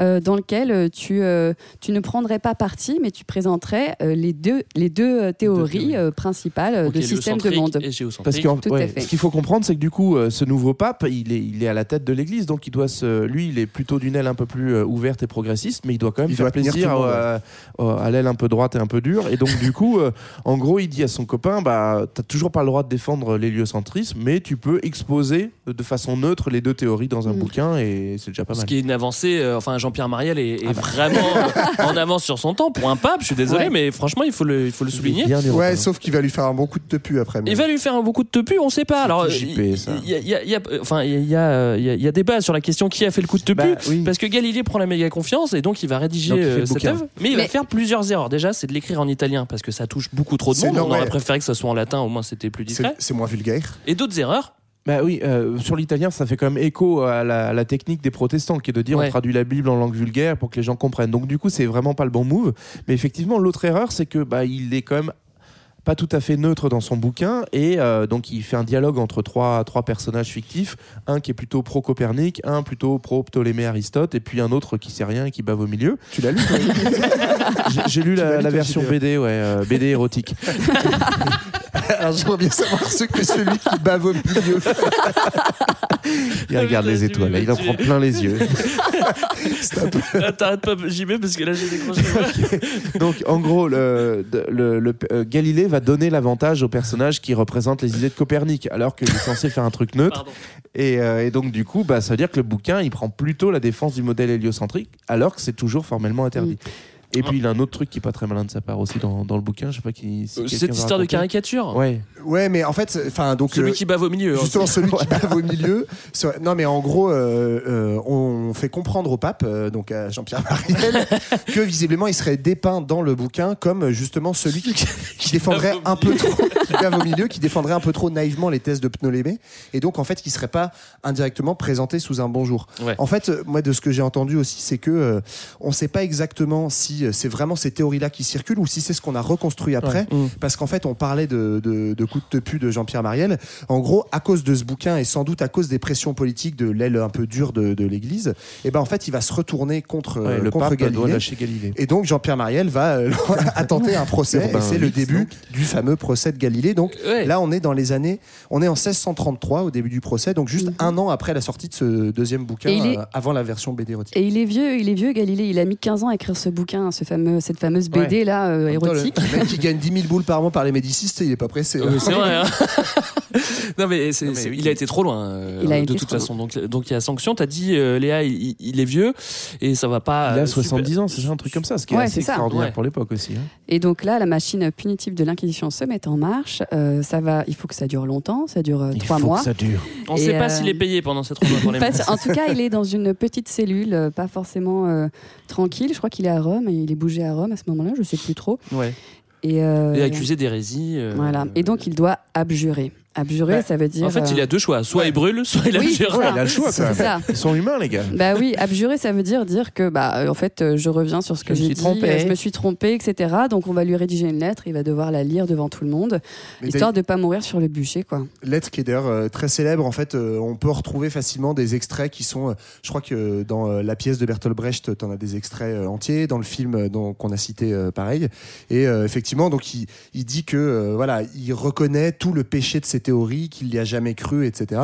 H: euh, dans lequel tu euh, tu ne prendrais pas parti, mais tu présenterais euh, les deux les deux théories euh, principales euh,
F: Ok,
H: de système de monde.
F: et.
G: Parce
H: Tout à
G: ouais,
H: fait.
G: ce qu'il faut comprendre, c'est que du coup, euh, ce nouveau pape, il est, il est à la tête de l'Église, donc il doit se, lui, il est plutôt d'une aile un peu plus euh, ouverte et progressiste, mais il doit quand même
I: Il
G: faire plaisir euh, euh, à l'aile un peu droite et un peu dure. Et donc du coup, euh, en gros, il dit à son copain, bah, t'as toujours pas le droit de défendre l'héliocentrisme, mais tu peux exposer de façon neutre les deux théories dans un
H: Mm.
G: bouquin, et c'est déjà pas
F: Ce
G: mal.
F: qui est une avancée, euh, enfin Jean-Pierre Mariel est,
I: Ah bah.
F: vraiment en avance sur son temps pour un pape, je suis désolé,
H: Ouais.
F: mais franchement il faut le, il faut le souligner.
G: Européen.
I: Ouais, sauf qu'il va lui faire un bon coup de tepu après. mais-
F: Il va lui faire un beaucoup de tepu, on sait pas. Alors,
G: JP,
F: il
G: ça.
F: il y a, il y a- il y a- enfin, il y a, il y a- il y a débat sur la question qui a fait le coup de tepu,
G: Bah, oui.
F: parce que Galilée prend la méga confiance et donc il va rédiger
G: Donc, il fait
F: euh, cette œuvre, mais il va faire plusieurs erreurs. Déjà, c'est de l'écrire en italien parce que ça touche beaucoup trop de monde. On aurait préféré que ça soit en latin, au moins c'était plus discret.
I: c'est moins vulgaire.
F: Et d'autres erreurs?
G: Bah oui, euh, sur l'italien, ça fait quand même écho à la, à la technique des protestants, qui est de dire
F: Ouais.
G: on traduit la Bible en langue vulgaire pour que les gens comprennent. Donc du coup, c'est vraiment pas le bon move. Mais effectivement, l'autre erreur, c'est que bah il est quand même pas tout à fait neutre dans son bouquin et euh, donc il fait un dialogue entre trois, trois personnages fictifs un qui est plutôt pro Copernic un plutôt pro Ptolémée Aristote et puis un autre qui sait rien et qui bave au milieu
I: Tu l'as lu
G: j'ai lu la, version? BD ouais euh, BD érotique
I: Alors j'aimerais bien savoir ce que celui qui bave au milieu.
G: il regarde les étoiles là, il en prend plein les yeux
F: T'arrêtes pas JB parce que là j'ai décroché.
G: Donc, en gros, le, de- le- le- euh, Galilée va donner l'avantage au personnage qui représente les idées de Copernic, alors qu'il est censé faire un truc neutre. Et, euh, et donc, du coup, bah, ça veut dire que le bouquin, il prend plutôt la défense du modèle héliocentrique, alors que c'est toujours formellement interdit. Et puis, il a un autre truc qui est pas très malin de sa part aussi dans, dans le bouquin. Je sais pas qui. si
F: Euh,
G: quelqu'un
F: Cette
G: veut
F: histoire de
G: raconter.
F: caricature.
G: Ouais.
I: Ouais, mais en fait, enfin donc
F: Celui
I: euh,
F: qui bave au milieu. hein.
I: Justement, celui qui bave au milieu. Non, mais en gros, euh, euh, on fait comprendre au pape, euh, donc à Jean-Pierre Mariel, que visiblement, il serait dépeint dans le bouquin comme euh, justement celui qui, qui défendrait
F: bave au
I: un peu trop, qui bave au milieu, qui défendrait un peu trop naïvement les thèses de Ptolémée, et donc en fait, qui serait pas indirectement présenté sous un bon jour.
F: Ouais.
I: En fait, euh, moi, de ce que j'ai entendu aussi, c'est que euh, on sait pas exactement si euh, c'est vraiment ces théories-là qui circulent ou si c'est ce qu'on a reconstruit après,
F: Ouais. Mm.
I: parce qu'en fait, on parlait de, de, de coups de tepu de Jean-Pierre Mariel. En gros, à cause de ce bouquin et sans doute à cause des pressions politiques de l'aile un peu dure de, de l'Église, et ben en fait, il va se retourner contre,
G: Ouais,
I: euh,
G: le
I: contre
G: pape doit
I: Galilée.
G: lâcher Galilée.
I: Et donc Jean-Pierre Mariel va euh, attenter un procès et c'est le début du fameux procès de Galilée. Donc
F: Ouais.
I: là on est dans les années, on est en 1633 au début du procès, donc juste un an après la sortie de ce deuxième bouquin,
H: est-
I: euh, avant la version BD érotique.
H: Et il est vieux, il est vieux Galilée, il a mis 15 ans à écrire ce bouquin, ce fameux, cette fameuse BD
I: Ouais.
H: là euh,
I: temps. Le mec qui gagne 10 000 boules par mois par les médicistes, il est pas pressé.
F: C'est vrai. hein. non mais, c'est-
I: Non, mais
F: c'est-
I: oui.
F: il a été trop loin. euh,
H: Il a
F: de
H: été
F: toute façon. Donc donc il y a sanction. T'as dit euh, Léa, il, il est vieux et ça va pas.
G: Il
F: euh,
G: a
F: super-
G: 70 ans, c'est ça, un truc comme ça, ce qui est assez extraordinaire
F: Ouais.
G: pour l'époque aussi. hein.
H: Et donc là, la machine punitive de l'Inquisition se met en marche. Euh, ça va, il faut que ça dure longtemps, ça dure euh,
G: Il
H: trois
G: faut
H: mois.
G: que ça dure.
F: On
H: Et,
F: sait pas
H: euh,
F: s'il est payé pendant ces trois mois pour les
H: en tout cas, il est dans une petite cellule, euh, pas forcément euh, tranquille. Je crois qu'il est à Rome et il est bougé à Rome à ce moment-là, je sais plus trop.
F: Ouais.
H: Et, euh,
F: Et accusé d'hérésie. euh,
H: Voilà. Et donc, il doit abjurer. Abjurer,
F: Bah,
H: ça veut dire.
F: En fait, il
H: euh,
F: a deux choix. Soit il brûle, soit il
H: Oui,
F: abjure.
H: ça.
G: Il a le choix, même.
H: ça.
G: Ils sont humains, les gars.
H: Bah oui, abjurer, ça veut dire dire que bah euh, en fait euh, je reviens sur ce que
G: Je me
H: j'ai
G: suis
H: dit,
G: trompé.
H: euh, je me suis trompé, etc. Donc on va lui rédiger une lettre, il va devoir la lire devant tout le monde,
I: Mais
H: histoire de pas mourir sur le bûcher, quoi.
I: lettre qui est d'ailleurs euh, très célèbre. En fait, euh, on peut retrouver facilement des extraits qui sont. euh, je crois que dans euh, la pièce de Bertolt Brecht, tu en as des extraits euh, entiers. Dans le film euh, qu'on a cité, euh, pareil. Et euh, effectivement, donc il, il dit que euh, voilà, il reconnaît tout le péché de ses théories, qu'il n'y a jamais cru, etc.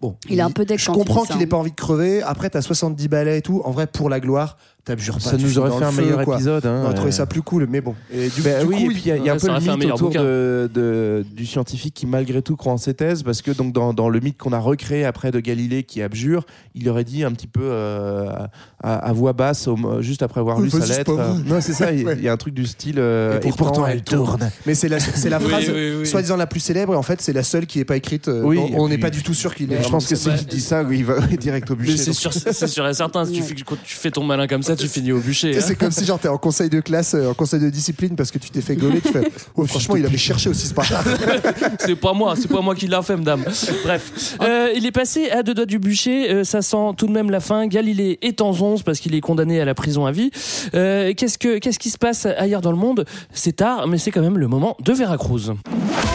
I: Bon,
H: Il a un peu
I: Je comprends qu'il n'ait
H: hein.
I: pas envie de crever. Après, t'as 70 balais et tout. En vrai, pour la gloire, t'abjures pas.
G: Ça nous aurait fait un
I: feu,
G: meilleur
I: quoi.
G: épisode. Hein,
I: On aurait trouvé
G: euh.
I: ça plus cool, mais bon. Et du,
G: Ben
I: du
G: oui,
I: coup,
G: et puis il y a, il y a un peu le mythe autour de, de- du scientifique qui malgré tout croit en ses thèses, parce que donc dans, dans le mythe qu'on a recréé après de Galilée qui abjure, il aurait dit un petit peu euh, à, à voix basse, au- juste après avoir
I: Oui,
G: lu sa lettre. euh, non, c'est ça, il
I: Ouais.
G: y a un truc du style. euh,
I: Et pourtant, elle tourne. Mais c'est la, phrase,
F: oui, oui.
I: soi-disant la plus célèbre, et en fait, c'est la seule qui n'est pas écrite. euh,
G: Oui,
I: on n'est pas du tout sûr qu'il est.
G: Je pense que c'est qui dit ça, il va direct au bûcher.
F: C'est sûr, et certain. Tu fais ton malin comme ça, tu finis au bûcher.
I: Sais,
F: hein.
I: C'est comme si genre t'es en conseil de classe, euh, en conseil de discipline parce que tu t'es fait gauler. Tu fais, oh, franchement, il avait cherché aussi ce bâtard.
F: c'est pas moi, c'est pas moi qui l'a fait, madame. Bref, Euh, il est passé à deux doigts du bûcher. euh, ça sent tout de même la fin. Galilée est en zonze parce qu'il est condamné à la prison à vie. Euh, qu'est-ce que qu'est-ce qui se passe ailleurs dans le monde? C'est tard, mais c'est quand même le moment de Veracruz.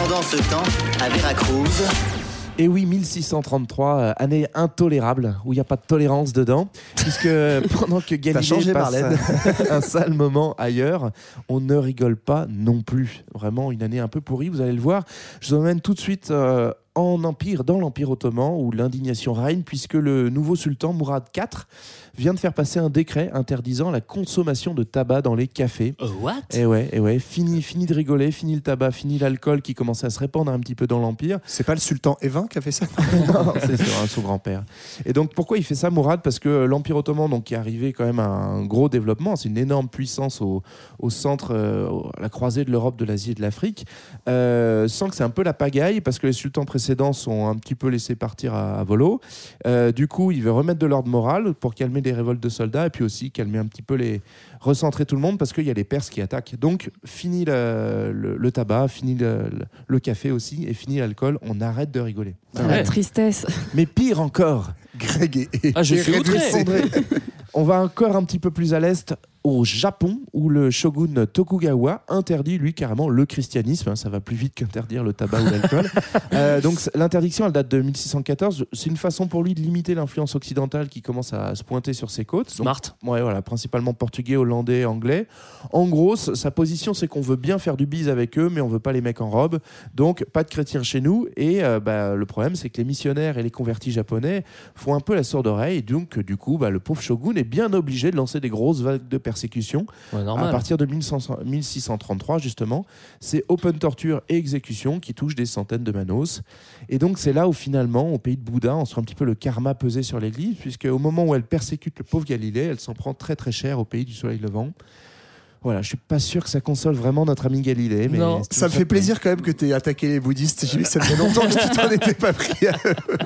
O: Pendant ce temps, à Veracruz,
G: Et oui, 1633, euh, année intolérable, où il n'y a pas de tolérance dedans, puisque pendant que Galilée
I: changé,
G: passe
I: Marlène.
G: un sale moment ailleurs, on ne rigole pas non plus. Vraiment une année un peu pourrie, vous allez le voir. Je vous emmène tout de suite euh, en empire, dans l'empire ottoman, où l'indignation règne, puisque le nouveau sultan Mourad IV vient de faire passer un décret interdisant la consommation de tabac dans les cafés.
F: what?
G: Et ouais, et ouais, fini, fini de rigoler, fini le tabac, fini l'alcool qui commençait à se répandre un petit peu dans l'empire.
I: C'est pas le sultan Evin qui a fait ça?
G: Non, c'est sur un- son grand-père. Et donc pourquoi il fait ça, Mourad? Parce que l'Empire ottoman, donc, qui est arrivé quand même à un gros développement, c'est une énorme puissance au, au centre, euh, à la croisée de l'Europe, de l'Asie et de l'Afrique, euh, sent que c'est un peu la pagaille parce que les sultans précédents sont un petit peu laissés partir à, volo. Euh, du coup, il veut remettre de l'ordre moral pour calmer les révoltes de soldats et puis aussi calmer un petit peu les recentrer tout le monde parce qu'il y a les Perses qui attaquent. Donc fini le, le- le tabac, fini le, le- le café aussi et fini l'alcool. On arrête de rigoler.
H: La tristesse.
G: Mais pire encore,
I: Greg et,
F: Ah, je
I: et
F: suis
G: on va encore un petit peu plus à l'est, au Japon, où le shogun Tokugawa interdit, lui, carrément le christianisme. Ça va plus vite qu'interdire le tabac ou l'alcool. Euh, donc, l'interdiction, elle date de 1614. C'est une façon pour lui de limiter l'influence occidentale qui commence à se pointer sur ses côtes. Donc,
F: Smart.
G: Ouais, voilà, principalement portugais, hollandais, anglais. En gros, sa position, c'est qu'on veut bien faire du bise avec eux, mais on veut pas les mecs en robe. Donc, pas de chrétiens chez nous. Et euh, bah, le problème, c'est que les missionnaires et les convertis japonais font un peu la sourde oreille. Et donc, du coup, bah, le pauvre shogun est bien obligé de lancer des grosses vagues de persécution.
F: Ouais,
G: À partir de 1500 1633, justement, c'est open torture et exécution qui touchent des centaines de manos. Et donc, c'est là où finalement, au pays de Bouddha, on sent un petit peu le karma peser sur l'église, puisque au moment où elle persécute le pauvre Galilée, elle s'en prend très très cher au pays du soleil levant. Voilà, je suis pas sûr que ça console vraiment notre ami Galilée. Mais
F: Non.
I: Ça me fait plaisir quand même que tu aies attaqué les bouddhistes. J'ai vu que ça faisait longtemps que tu t'en étais pas pris.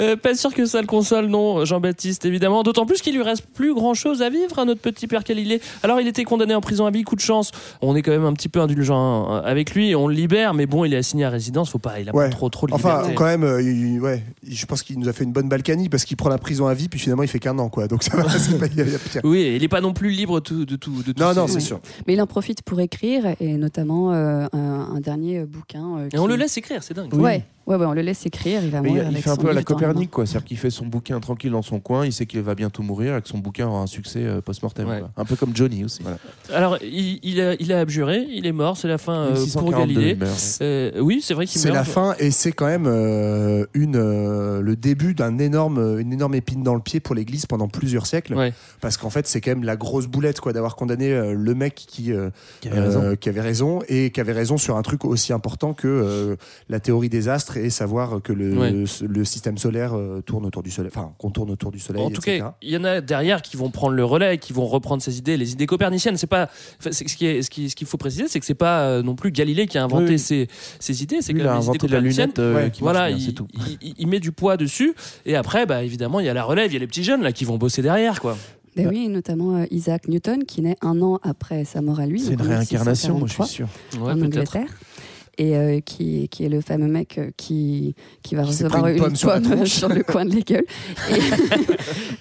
F: Euh, pas sûr que ça le console, non, Jean-Baptiste, évidemment. D'autant plus qu'il lui reste plus grand-chose à vivre à notre petit père Galilée. Alors, il était condamné en prison à vie, coup de chance. On est quand même un petit peu indulgent euh, avec lui, on le libère, mais bon, il est assigné à résidence, faut pas, il a
I: Ouais.
F: pas trop, trop de
I: Enfin,
F: liberté.
I: quand même, euh, il- ouais, je pense qu'il nous a fait une bonne Balkany parce qu'il prend la prison à vie, puis finalement il fait qu'un an, quoi. Donc ça va, pas- il y a- y.
F: Oui, il est pas non plus libre de tout. De tout
I: Non, non,
F: ses-
I: c'est sûr.
H: Mais il en profite pour écrire, et notamment euh, un, un dernier bouquin. euh,
F: Et on le laisse écrire, c'est dingue.
H: Ouais, ouais, ouais, on le laisse écrire. Il va
G: il,
H: mourir
G: il fait un
H: son
G: peu à la. Copernic, quoi. C'est-à-dire qu'il fait son bouquin tranquille dans son coin, il sait qu'il va bientôt mourir et que son bouquin aura un succès euh, post-mortem.
F: Ouais.
G: Un peu comme Johnny aussi.
F: Alors, il, il a, il a abjuré, il est mort, c'est la fin euh, pour
G: 1642,
F: Galilée. Euh, oui, c'est vrai qu'il
I: C'est la fin et c'est quand même euh, une, euh, le début d'un énorme, une énorme épine dans le pied pour l'Église pendant plusieurs siècles.
F: Ouais.
I: Parce qu'en fait, c'est quand même la grosse boulette quoi, d'avoir condamné euh, le mec qui, euh,
G: Qui avait raison.
I: qui avait raison et qui avait raison sur un truc aussi important que euh, la théorie des astres et savoir que le,
F: Ouais.
I: le système solaire euh, tourne autour du Soleil, enfin qu'on tourne autour du Soleil.
F: En tout
I: etc.
F: cas, il y en a derrière qui vont prendre le relais, qui vont reprendre ces idées, les idées coperniciennes. C'est pas, ce qui est, ce qui, ce qu'il faut préciser, c'est que c'est pas euh, non plus Galilée qui a inventé
G: Oui,
F: ces, ces idées. C'est
G: Lui,
F: que
G: a
F: idées
G: inventé la lunette euh,
I: Ouais.
G: qui marche
F: voilà,
G: bien,
F: il,
G: c'est tout.
F: il- il met du poids dessus. Et après, bah, évidemment, il y a la relève, il y a les petits jeunes là qui vont bosser derrière, quoi.
H: Ben oui, notamment Isaac Newton, qui naît un an après sa mort à lui.
G: C'est une réincarnation, moi je
H: 1643,
G: suis sûr.
F: Ouais,
H: en. Angleterre. Et euh, qui, qui est le fameux mec euh, qui, qui va
I: Qui
H: recevoir
I: une
H: une
I: pomme sur tronche.
H: sur le coin de la gueule.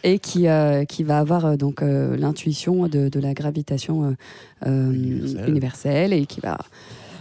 H: Et, et qui, euh, qui va avoir donc euh, l'intuition de, de la gravitation
G: Universelle.
H: universelle et qui va,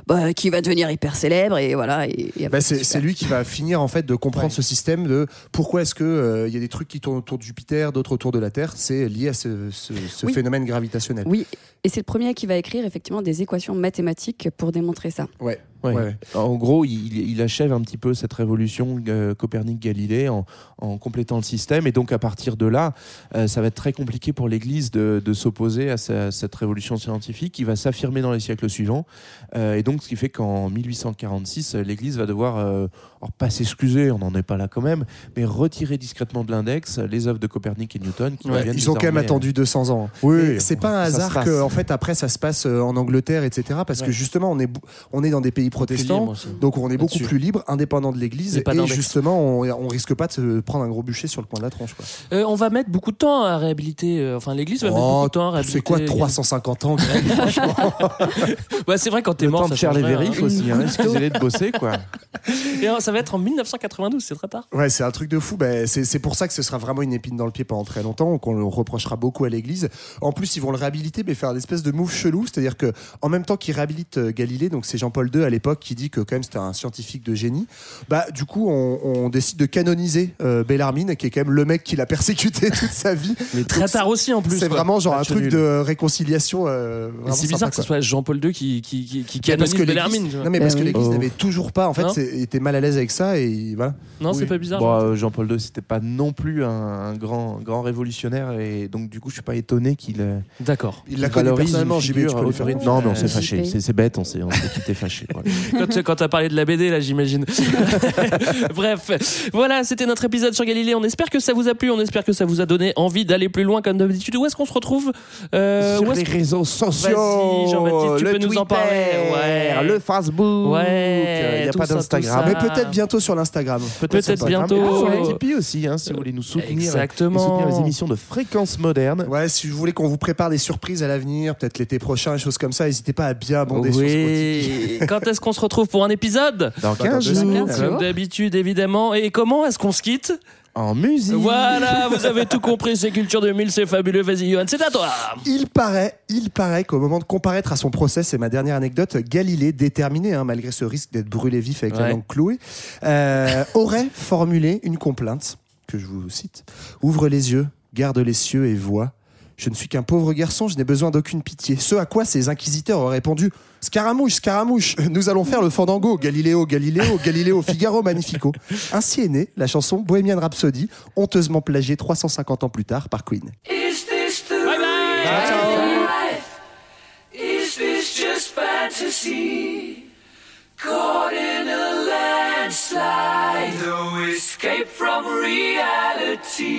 H: bah, qui va devenir hyper célèbre. Et voilà. Et, et
I: Bah, c'est lui qui va finir en fait de comprendre
F: Ouais.
I: ce système de pourquoi est-ce que euh, il y a des trucs qui tournent autour de Jupiter, d'autres autour de la Terre. C'est lié à ce, ce- ce
H: Oui.
I: phénomène gravitationnel.
H: Oui, et c'est le premier qui va écrire effectivement des équations mathématiques pour démontrer ça.
I: Ouais.
G: Ouais.
I: Ouais.
G: En gros, il, il achève un petit peu cette révolution euh, Copernic-Galilée en, en complétant le système. Et donc, à partir de là, euh, ça va être très compliqué pour l'Église de, de s'opposer à, sa- cette révolution scientifique qui va s'affirmer dans les siècles suivants. Euh, et donc, ce qui fait qu'en 1846, euh, l'Église va devoir, euh, alors pas s'excuser, on n'en est pas là quand même, mais retirer discrètement de l'index les œuvres de Copernic et Newton. Qui
I: Ouais, ils ont quand même
G: désormais,
I: attendu 200 ans.
G: Oui,
I: c'est pas un hasard
G: passe.
I: Que, en fait, après, ça se passe euh, en Angleterre, etc. Parce que
F: Ouais.
I: justement, on est, on est dans des pays protestants,
F: libre
I: donc on est beaucoup plus libre, indépendant de l'Église,
F: Et
I: justement, on, on risque pas de se prendre un gros bûcher sur le coin de la tronche. Quoi.
F: Euh, on va mettre beaucoup de temps à réhabiliter. euh, enfin, l'Église va mettre
I: Oh,
F: beaucoup de temps à réhabiliter.
I: C'est quoi 350 ans Greg
F: Ouais, c'est vrai quand t'es mort.
G: temps
F: ça
G: de faire les vérifs
F: hein.
G: aussi. Hein. Excusez-les de bosser, quoi?
F: Et euh, ça va être en 1992, c'est très tard.
I: Ouais, c'est un truc de fou. C'est c'est pour ça que ce sera vraiment une épine dans le pied pendant très longtemps, qu'on le reprochera beaucoup à l'Église. En plus, ils vont le réhabiliter, mais faire espèce de move chelou, c'est-à-dire que en même temps qu'ils réhabilitent euh, Galilée, donc c'est Jean-Paul II à l'époque qui dit que quand même c'était un scientifique de génie. Bah, du coup, on, on décide de canoniser euh, Bellarmine, qui est quand même le mec qui l'a persécuté toute sa vie.
F: Mais très
I: Donc,
F: tard aussi en plus.
I: C'est vraiment genre un
F: Match
I: truc
F: nul.
I: de réconciliation. euh,
F: C'est bizarre
I: sympa,
F: que ce soit Jean-Paul II qui, qui, qui, qui
I: Mais parce
F: canonise
I: que
F: Bellarmine.
I: non mais parce
H: Ben
I: que l'Église
G: Oh.
I: n'avait toujours pas en fait était mal à l'aise avec ça et voilà
F: Non, c'est pas bizarre.
G: Bon, euh, Jean-Paul II, c'était pas non plus un, un grand, grand révolutionnaire, et donc du coup, je suis pas étonné qu'il
F: D'accord.
I: il l'a
G: qu'il
I: connu
G: valorise
I: personnellement JB tu
G: figure
I: peux lui faire
G: autoritaire.
I: une-
G: Non, mais on s'est fâché. C'est bête, on s'est on s'est quitté fâché.
F: quand, quand t'as parlé de la BD, là, j'imagine. Bref, voilà, c'était notre épisode sur Galilée. On espère que ça vous a plu, on espère que ça vous a donné envie d'aller plus loin comme d'habitude. Où est-ce qu'on se retrouve Euh,
G: Sur les réseaux sociaux,
F: Jean-Baptiste, tu
G: le
F: peux nous en
G: Twitter,
F: parler. Ouais.
G: le Facebook,
F: Ouais,
G: il n'y a pas d'Instagram.
I: mais peut-être bientôt sur l'Instagram
F: Peut-être bientôt.
G: Ah, sur le Tipeee aussi, hein, si vous voulez nous soutenir,
F: Exactement.
G: et soutenir les émissions de fréquence moderne.
I: ouais si vous voulez qu'on vous prépare des surprises à l'avenir peut-être l'été prochain des choses comme ça n'hésitez pas à bien abonder sur ce.
F: Oui. Quand est-ce qu'on se retrouve pour un épisode?
G: Dans
I: Bah, dans
G: 15
I: deux
G: jours.
F: Comme d'habitude, évidemment. Et comment est-ce qu'on se quitte?
G: En musique.
F: Voilà, vous avez tout compris. C'est Culture 2000, c'est fabuleux. Vas-y, Johan, c'est à toi.
I: Il paraît, il paraît qu'au moment de comparaître à son procès, c'est ma dernière anecdote, Galilée, déterminé, hein, malgré ce risque d'être brûlé vif avec la
F: Ouais.
I: langue clouée, euh, aurait formulé une complainte, que je vous cite. Ouvre les yeux, garde les cieux et vois. Je ne suis qu'un pauvre garçon, je n'ai besoin d'aucune pitié. Ce à quoi ces inquisiteurs auraient répondu Scaramouche, Scaramouche, nous allons faire le fandango, Galiléo, Galiléo, Galiléo, Figaro, Magnifico. Ainsi est née la chanson Bohemian Rhapsody, honteusement plagiée 350 ans plus tard par Queen.
B: Is this the
F: Bye bye.
B: life? Is this just fantasy? Caught in a landslide, no escape from reality.